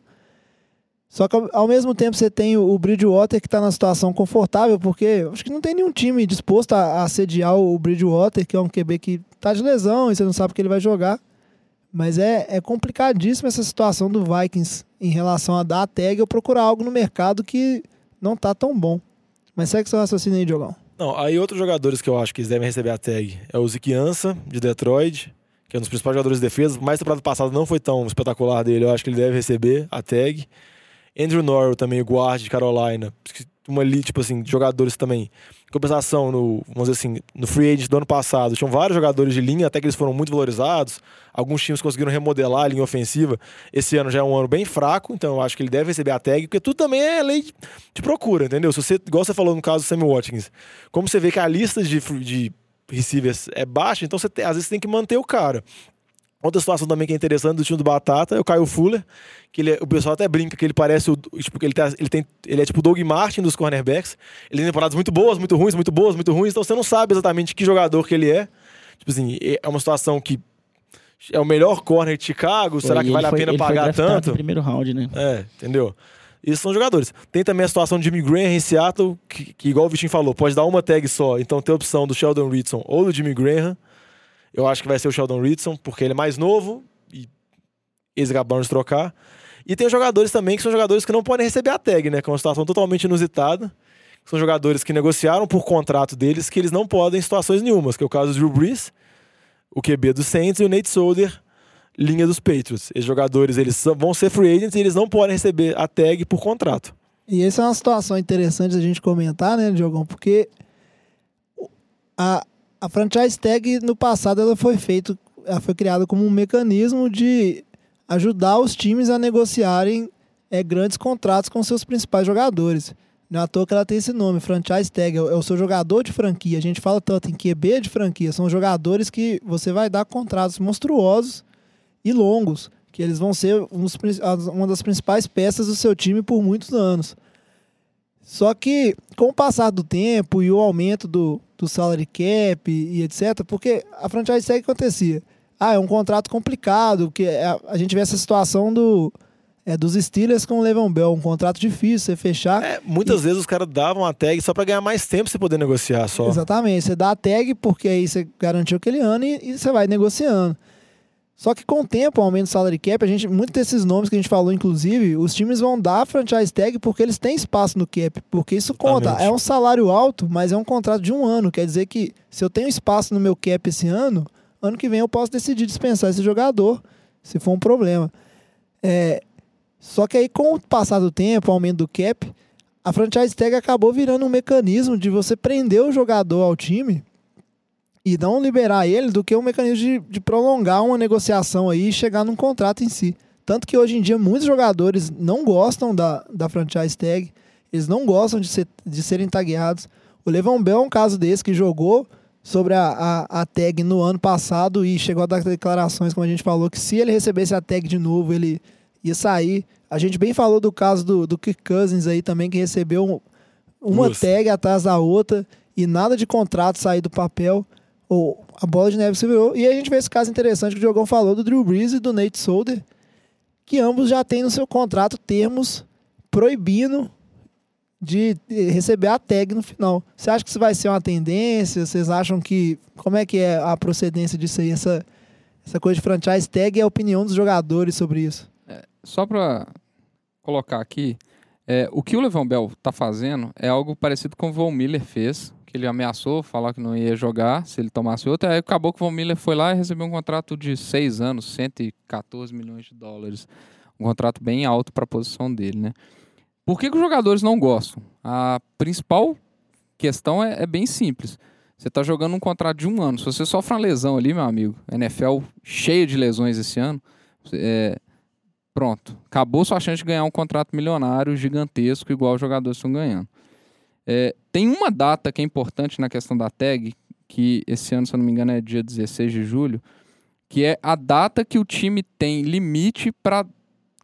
Só que ao- mesmo tempo você tem o Bridgewater que está na situação confortável, porque acho que não tem nenhum time disposto a, assediar o Bridgewater, que é um QB que tá de lesão e você não sabe que ele vai jogar. Mas é, é complicadíssima essa situação do Vikings em relação a dar a tag ou procurar algo no mercado que não tá tão bom. Mas segue seu raciocínio aí, Diogão. Não, aí outros jogadores que eu acho que eles devem receber a tag é o Ansah, de Detroit, que é um dos principais jogadores de defesa. Mais temporada passada não foi tão espetacular dele, eu acho que ele deve receber a tag. Andrew Norwell também, o guard de Carolina. Uma ali, tipo assim, de jogadores também. Em compensação, no, vamos dizer assim, no free agent do ano passado, tinham vários jogadores de linha, até que eles foram muito valorizados. Alguns times conseguiram remodelar a linha ofensiva. Esse ano já é um ano bem fraco, então eu acho que ele deve receber a tag, porque tudo também é lei de, procura, entendeu? Se você, igual você falou no caso do Sammy Watkins, como você vê que a lista de, de receivers é baixa, então você às vezes você tem que manter o cara. Outra situação também que é interessante do time do Batata é o Caio Fuller, que ele é- o pessoal até brinca que ele parece o. Tipo, ele, tá- ele, tem, ele é tipo o Doug Martin dos cornerbacks. Ele tem temporadas muito boas, muito ruins, muito boas, muito ruins, então você não sabe exatamente que jogador que ele é. Tipo assim, é uma situação que é o melhor corner de Chicago, será que vale a foi- pena ele foi pagar tanto? No primeiro round, né? É, entendeu? Isso são jogadores. Tem também a situação de Jimmy Graham em Seattle, que, que igual o Vitinho falou, pode dar uma tag só. Então tem a opção do Sheldon Ritson ou do Jimmy Graham. Eu acho que vai ser o Sheldon Ritson, porque ele é mais novo e eles acabaram de trocar. E tem jogadores também que são jogadores que não podem receber a tag, né? Que é uma situação totalmente inusitada. São jogadores que negociaram por contrato deles que eles não podem em situações nenhumas, que é o caso do Drew Brees, o QB do Saints e o Nate Solder, linha dos Patriots. Esses jogadores eles vão ser free agents e eles não podem receber a tag por contrato. E essa é uma situação interessante da gente comentar, né, Diogão? Porque a, a franchise tag no passado ela foi feita, ela foi criada como um mecanismo de ajudar os times a negociarem é, grandes contratos com seus principais jogadores. Não é à toa que ela tem esse nome, franchise tag, é o é seu jogador de franquia. A gente fala tanto em QB de franquia, são jogadores que você vai dar contratos monstruosos e longos, que eles vão ser um uma das principais peças do seu time por muitos anos. Só que, com o passar do tempo e o aumento do, do salary cap e, e etc., porque a franchise tag acontecia. Ah, é um contrato complicado, que é- a, a gente vê essa situação do, é, dos Steelers com o Le'Veon Bell, um contrato difícil você fechar. É, muitas vezes os caras davam a tag só pra ganhar mais tempo você poder negociar só. Exatamente, você dá a tag porque aí você garantiu aquele ano e, e você vai negociando. Só que com o tempo, o aumento do salary cap, a gente, muitos desses nomes que a gente falou, inclusive, os times vão dar a franchise tag porque eles têm espaço no cap, porque isso conta. Exatamente. É um salário alto, mas é um contrato de um ano. Quer dizer que se eu tenho espaço no meu cap esse ano, ano que vem eu posso decidir dispensar esse jogador, se for um problema. É, só que aí, com o passar do tempo, o aumento do cap, a franchise tag acabou virando um mecanismo de você prender o jogador ao time e não liberar ele do que um mecanismo de, de prolongar uma negociação aí e chegar num contrato em si. Tanto que hoje em dia muitos jogadores não gostam da, da franchise tag, eles não gostam de, ser, de serem tagueados. O Levon Bell é um caso desse que jogou sobre a, a, a tag no ano passado e chegou a dar declarações, como a gente falou, que se ele recebesse a tag de novo, ele ia sair. A gente bem falou do caso do, do Kirk Cousins aí também, que recebeu um- uma tag atrás da outra e nada de contrato sair do papel. Ou a bola de neve se virou. E a gente vê esse caso interessante que o Diogão falou do Drew Brees e do Nate Solder, que ambos já têm no seu contrato termos proibindo de receber a tag no final. Você acha que isso vai ser uma tendência? Vocês acham que. Como é que é a procedência disso aí? Essa, essa coisa de franchise tag e a opinião dos jogadores sobre isso? Só pra colocar aqui, é, o que o Levan Bell tá fazendo é algo parecido com o Von Miller fez, que ele ameaçou falar que não ia jogar se ele tomasse outra, aí acabou que o Von Miller foi lá e recebeu um contrato de seis anos, 114 milhões de dólares. Um contrato bem alto para a posição dele, né? Por que, que os jogadores não gostam? A principal questão é, é bem simples. Você tá jogando um contrato de um ano. Se você sofre uma lesão ali, meu amigo, NFL cheio de lesões esse ano, é, Pronto. Acabou sua chance de ganhar um contrato milionário gigantesco, igual os jogadores estão ganhando. É, tem uma data que é importante na questão da tag, que esse ano, se eu não me engano, é dia 16 de julho, que é a data que o time tem limite para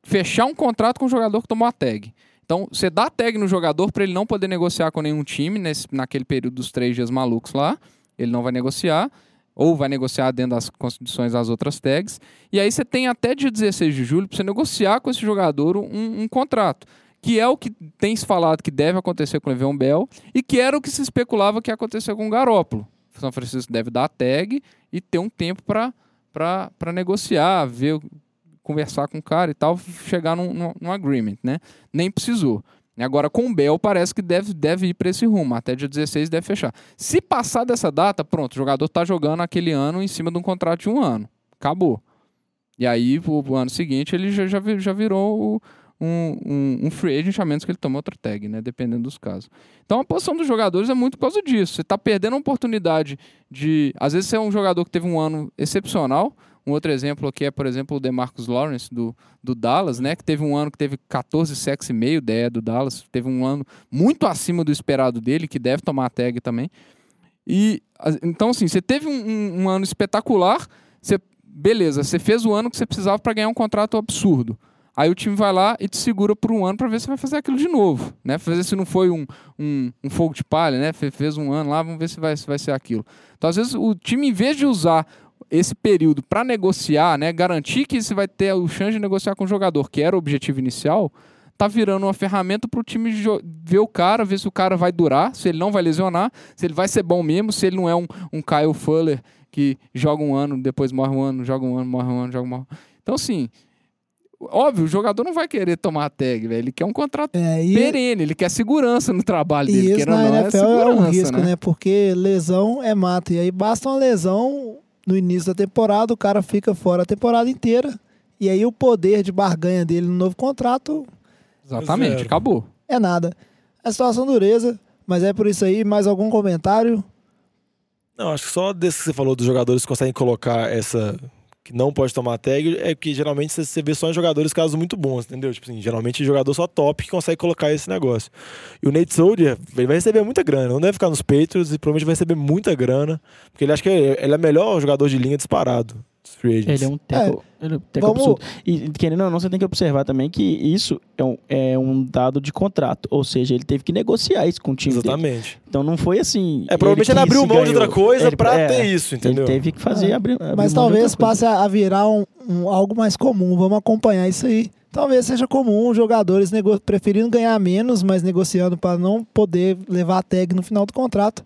fechar um contrato com o jogador que tomou a tag. Então, você dá a tag no jogador para ele não poder negociar com nenhum time nesse, naquele período dos três dias malucos lá. Ele não vai negociar, ou vai negociar dentro das condições das outras tags. E aí você tem até dia 16 de julho para você negociar com esse jogador um, um contrato que é o que tem se falado que deve acontecer com o Le'Veon Bell e que era o que se especulava que ia acontecer com o Garópolo. O São Francisco deve dar a tag e ter um tempo para negociar, ver, conversar com o cara e tal, chegar num, num, num agreement, né? Nem precisou. Agora, com o Bell, parece que deve, deve ir para esse rumo. Até dia 16 deve fechar. Se passar dessa data, pronto, o jogador está jogando aquele ano em cima de um contrato de um ano. Acabou. E aí, o, ano seguinte, ele já, já, já virou o, um, um, um free agent, a menos que ele tome outra tag, né? Dependendo dos casos. Então a posição dos jogadores é muito por causa disso. Você está perdendo a oportunidade de. Às vezes você é um jogador que teve um ano excepcional. Um outro exemplo aqui é, por exemplo, o DeMarcus Lawrence do, do Dallas, né? Que teve um ano que teve 14 sacks e meio, ideia do Dallas. Teve um ano muito acima do esperado dele, que deve tomar a tag também. E então, assim, você teve um, um, um ano espetacular. Você, beleza, você fez o ano que você precisava para ganhar um contrato absurdo. Aí o time vai lá e te segura por um ano para ver se vai fazer aquilo de novo, né? Fazer se não foi um, um, um, fogo de palha, né? Fez um ano lá, vamos ver se vai, se vai ser aquilo. Então, às vezes, o time, em vez de usar esse período para negociar, né? Garantir que você vai ter o chance de negociar com o jogador, que era o objetivo inicial, tá virando uma ferramenta para o time ver o cara, ver se o cara vai durar, se ele não vai lesionar, se ele vai ser bom mesmo, se ele não é um, um Kyle Fuller que joga um ano, depois morre um ano, joga um ano, morre um ano, joga um ano. Então, assim, Óbvio, o jogador não vai querer tomar a tag, velho. Ele quer um contrato É, e, perene, ele quer segurança no trabalho e dele. isso na não, é NFL é, segurança, um risco, né? né? Porque lesão é mata. E aí basta uma lesão no início da temporada, o cara fica fora a temporada inteira. E aí o poder de barganha dele no novo contrato Exatamente, Zero. acabou. é nada. É situação dureza, mas é por isso aí. Mais algum comentário? Não, acho que só desse que você falou dos jogadores que conseguem colocar essa. Que não pode tomar tag, é que geralmente você- vê só em jogadores casos muito bons, entendeu? Tipo assim, geralmente jogador só top que consegue colocar esse negócio. E o Nate Soldier, ele vai receber muita grana, não deve ficar nos Patriots e provavelmente vai receber muita grana, porque ele acha que ele é o melhor jogador de linha disparado. Free agents. Ele é um teco, ele é um teco vamos- absurdo. E querendo ou não, você tem que observar também que isso é um, é um dado de contrato. Ou seja, ele teve que negociar isso com o time dele. Exatamente. Então não foi assim. É, provavelmente ele, quis abriu mão de ganhou. outra coisa Ele- pra é, ter isso, entendeu? Ele teve que fazer É. abrir, abrir Mas mão de talvez passe a, a virar um, um- algo mais comum. Vamos acompanhar isso aí. Talvez seja comum os jogadores nego- preferindo ganhar menos, mas negociando para não poder levar a tag no final do contrato.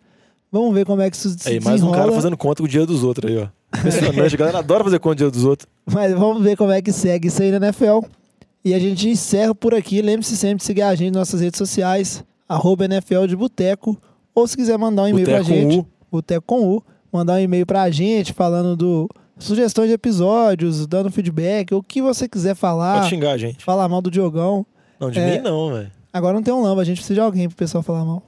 Vamos ver como é que isso se Aí, mais um cara fazendo conta com o dia dos outros aí, ó. Impressionante, a galera adora fazer conta dos outros. Mas vamos ver como é que segue isso aí na NFL. E a gente encerra por aqui. Lembre-se sempre de seguir a gente nas nossas redes sociais, arroba NFL de Boteco. Ou se quiser mandar um e-mail pra Boteco gente, U. Boteco com U, mandar um e-mail pra gente falando do sugestões de episódios, dando feedback, o que você quiser falar, Pode xingar a gente. falar mal do Diogão. Não, de É. mim não, velho. Agora não tem um lamba, a gente precisa de alguém pro pessoal falar mal.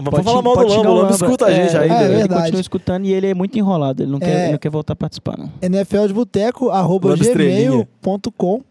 Ah, Mas Pode falar mal do Lamba, o Lamba escuta a gente É, ainda. é velho. Ele verdade. continua escutando e ele é muito enrolado. Ele não, É. quer, ele não quer voltar a participar, não. NFL de Boteco, arroba gmail.com.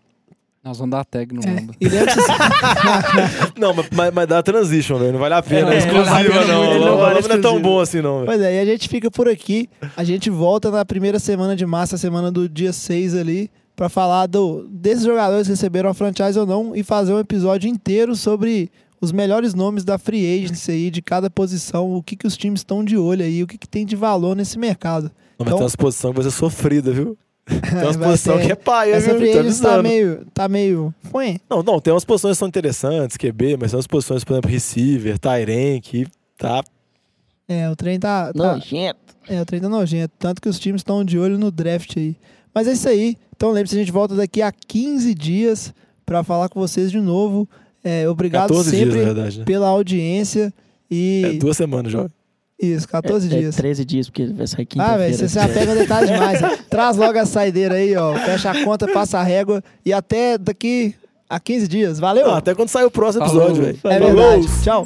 Nós vamos dar tag no É, Lamba. e lembre-se Não, mas, mas, mas dá transition, velho. Não vale a pena. É, É, não vale a exclusiva, não. O não Lamba vale não é tão bom assim, não. Pois é, e a gente fica por aqui. A gente volta na primeira semana de março, a semana do dia 6 ali, pra falar do, desses jogadores que receberam a franchise ou não e fazer um episódio inteiro sobre os melhores nomes da free agency aí, de cada posição, o que, que os times estão de olho aí, o que, que tem de valor nesse mercado. Não, mas Então- tem umas posições que vai ser sofrida, viu? Tem umas posições que é paia, Essa viu? agency tá meio. Tá meio. Foi. Não, não, tem umas posições que são interessantes, QB, mas tem umas posições, por exemplo, receiver, Tyren, que tá. É, o trem tá. tá Nojento. É, o trem tá nojento. Tanto que os times estão de olho no draft aí. Mas é isso aí. Então lembre-se, a gente volta daqui a 15 dias pra falar com vocês de novo. É, obrigado 14 dias, sempre na verdade, né? pela audiência. E. É duas semanas, jovem. Isso, 14 é, dias. É 13 dias, porque vai sair ah, quinta-feira. velho, você se apega a detalhes demais. né? Traz logo a saideira aí, ó. Fecha a conta, passa a régua. E até daqui a 15 dias. Valeu! Não, até quando sair o próximo episódio, velho. é Falou. verdade. Tchau.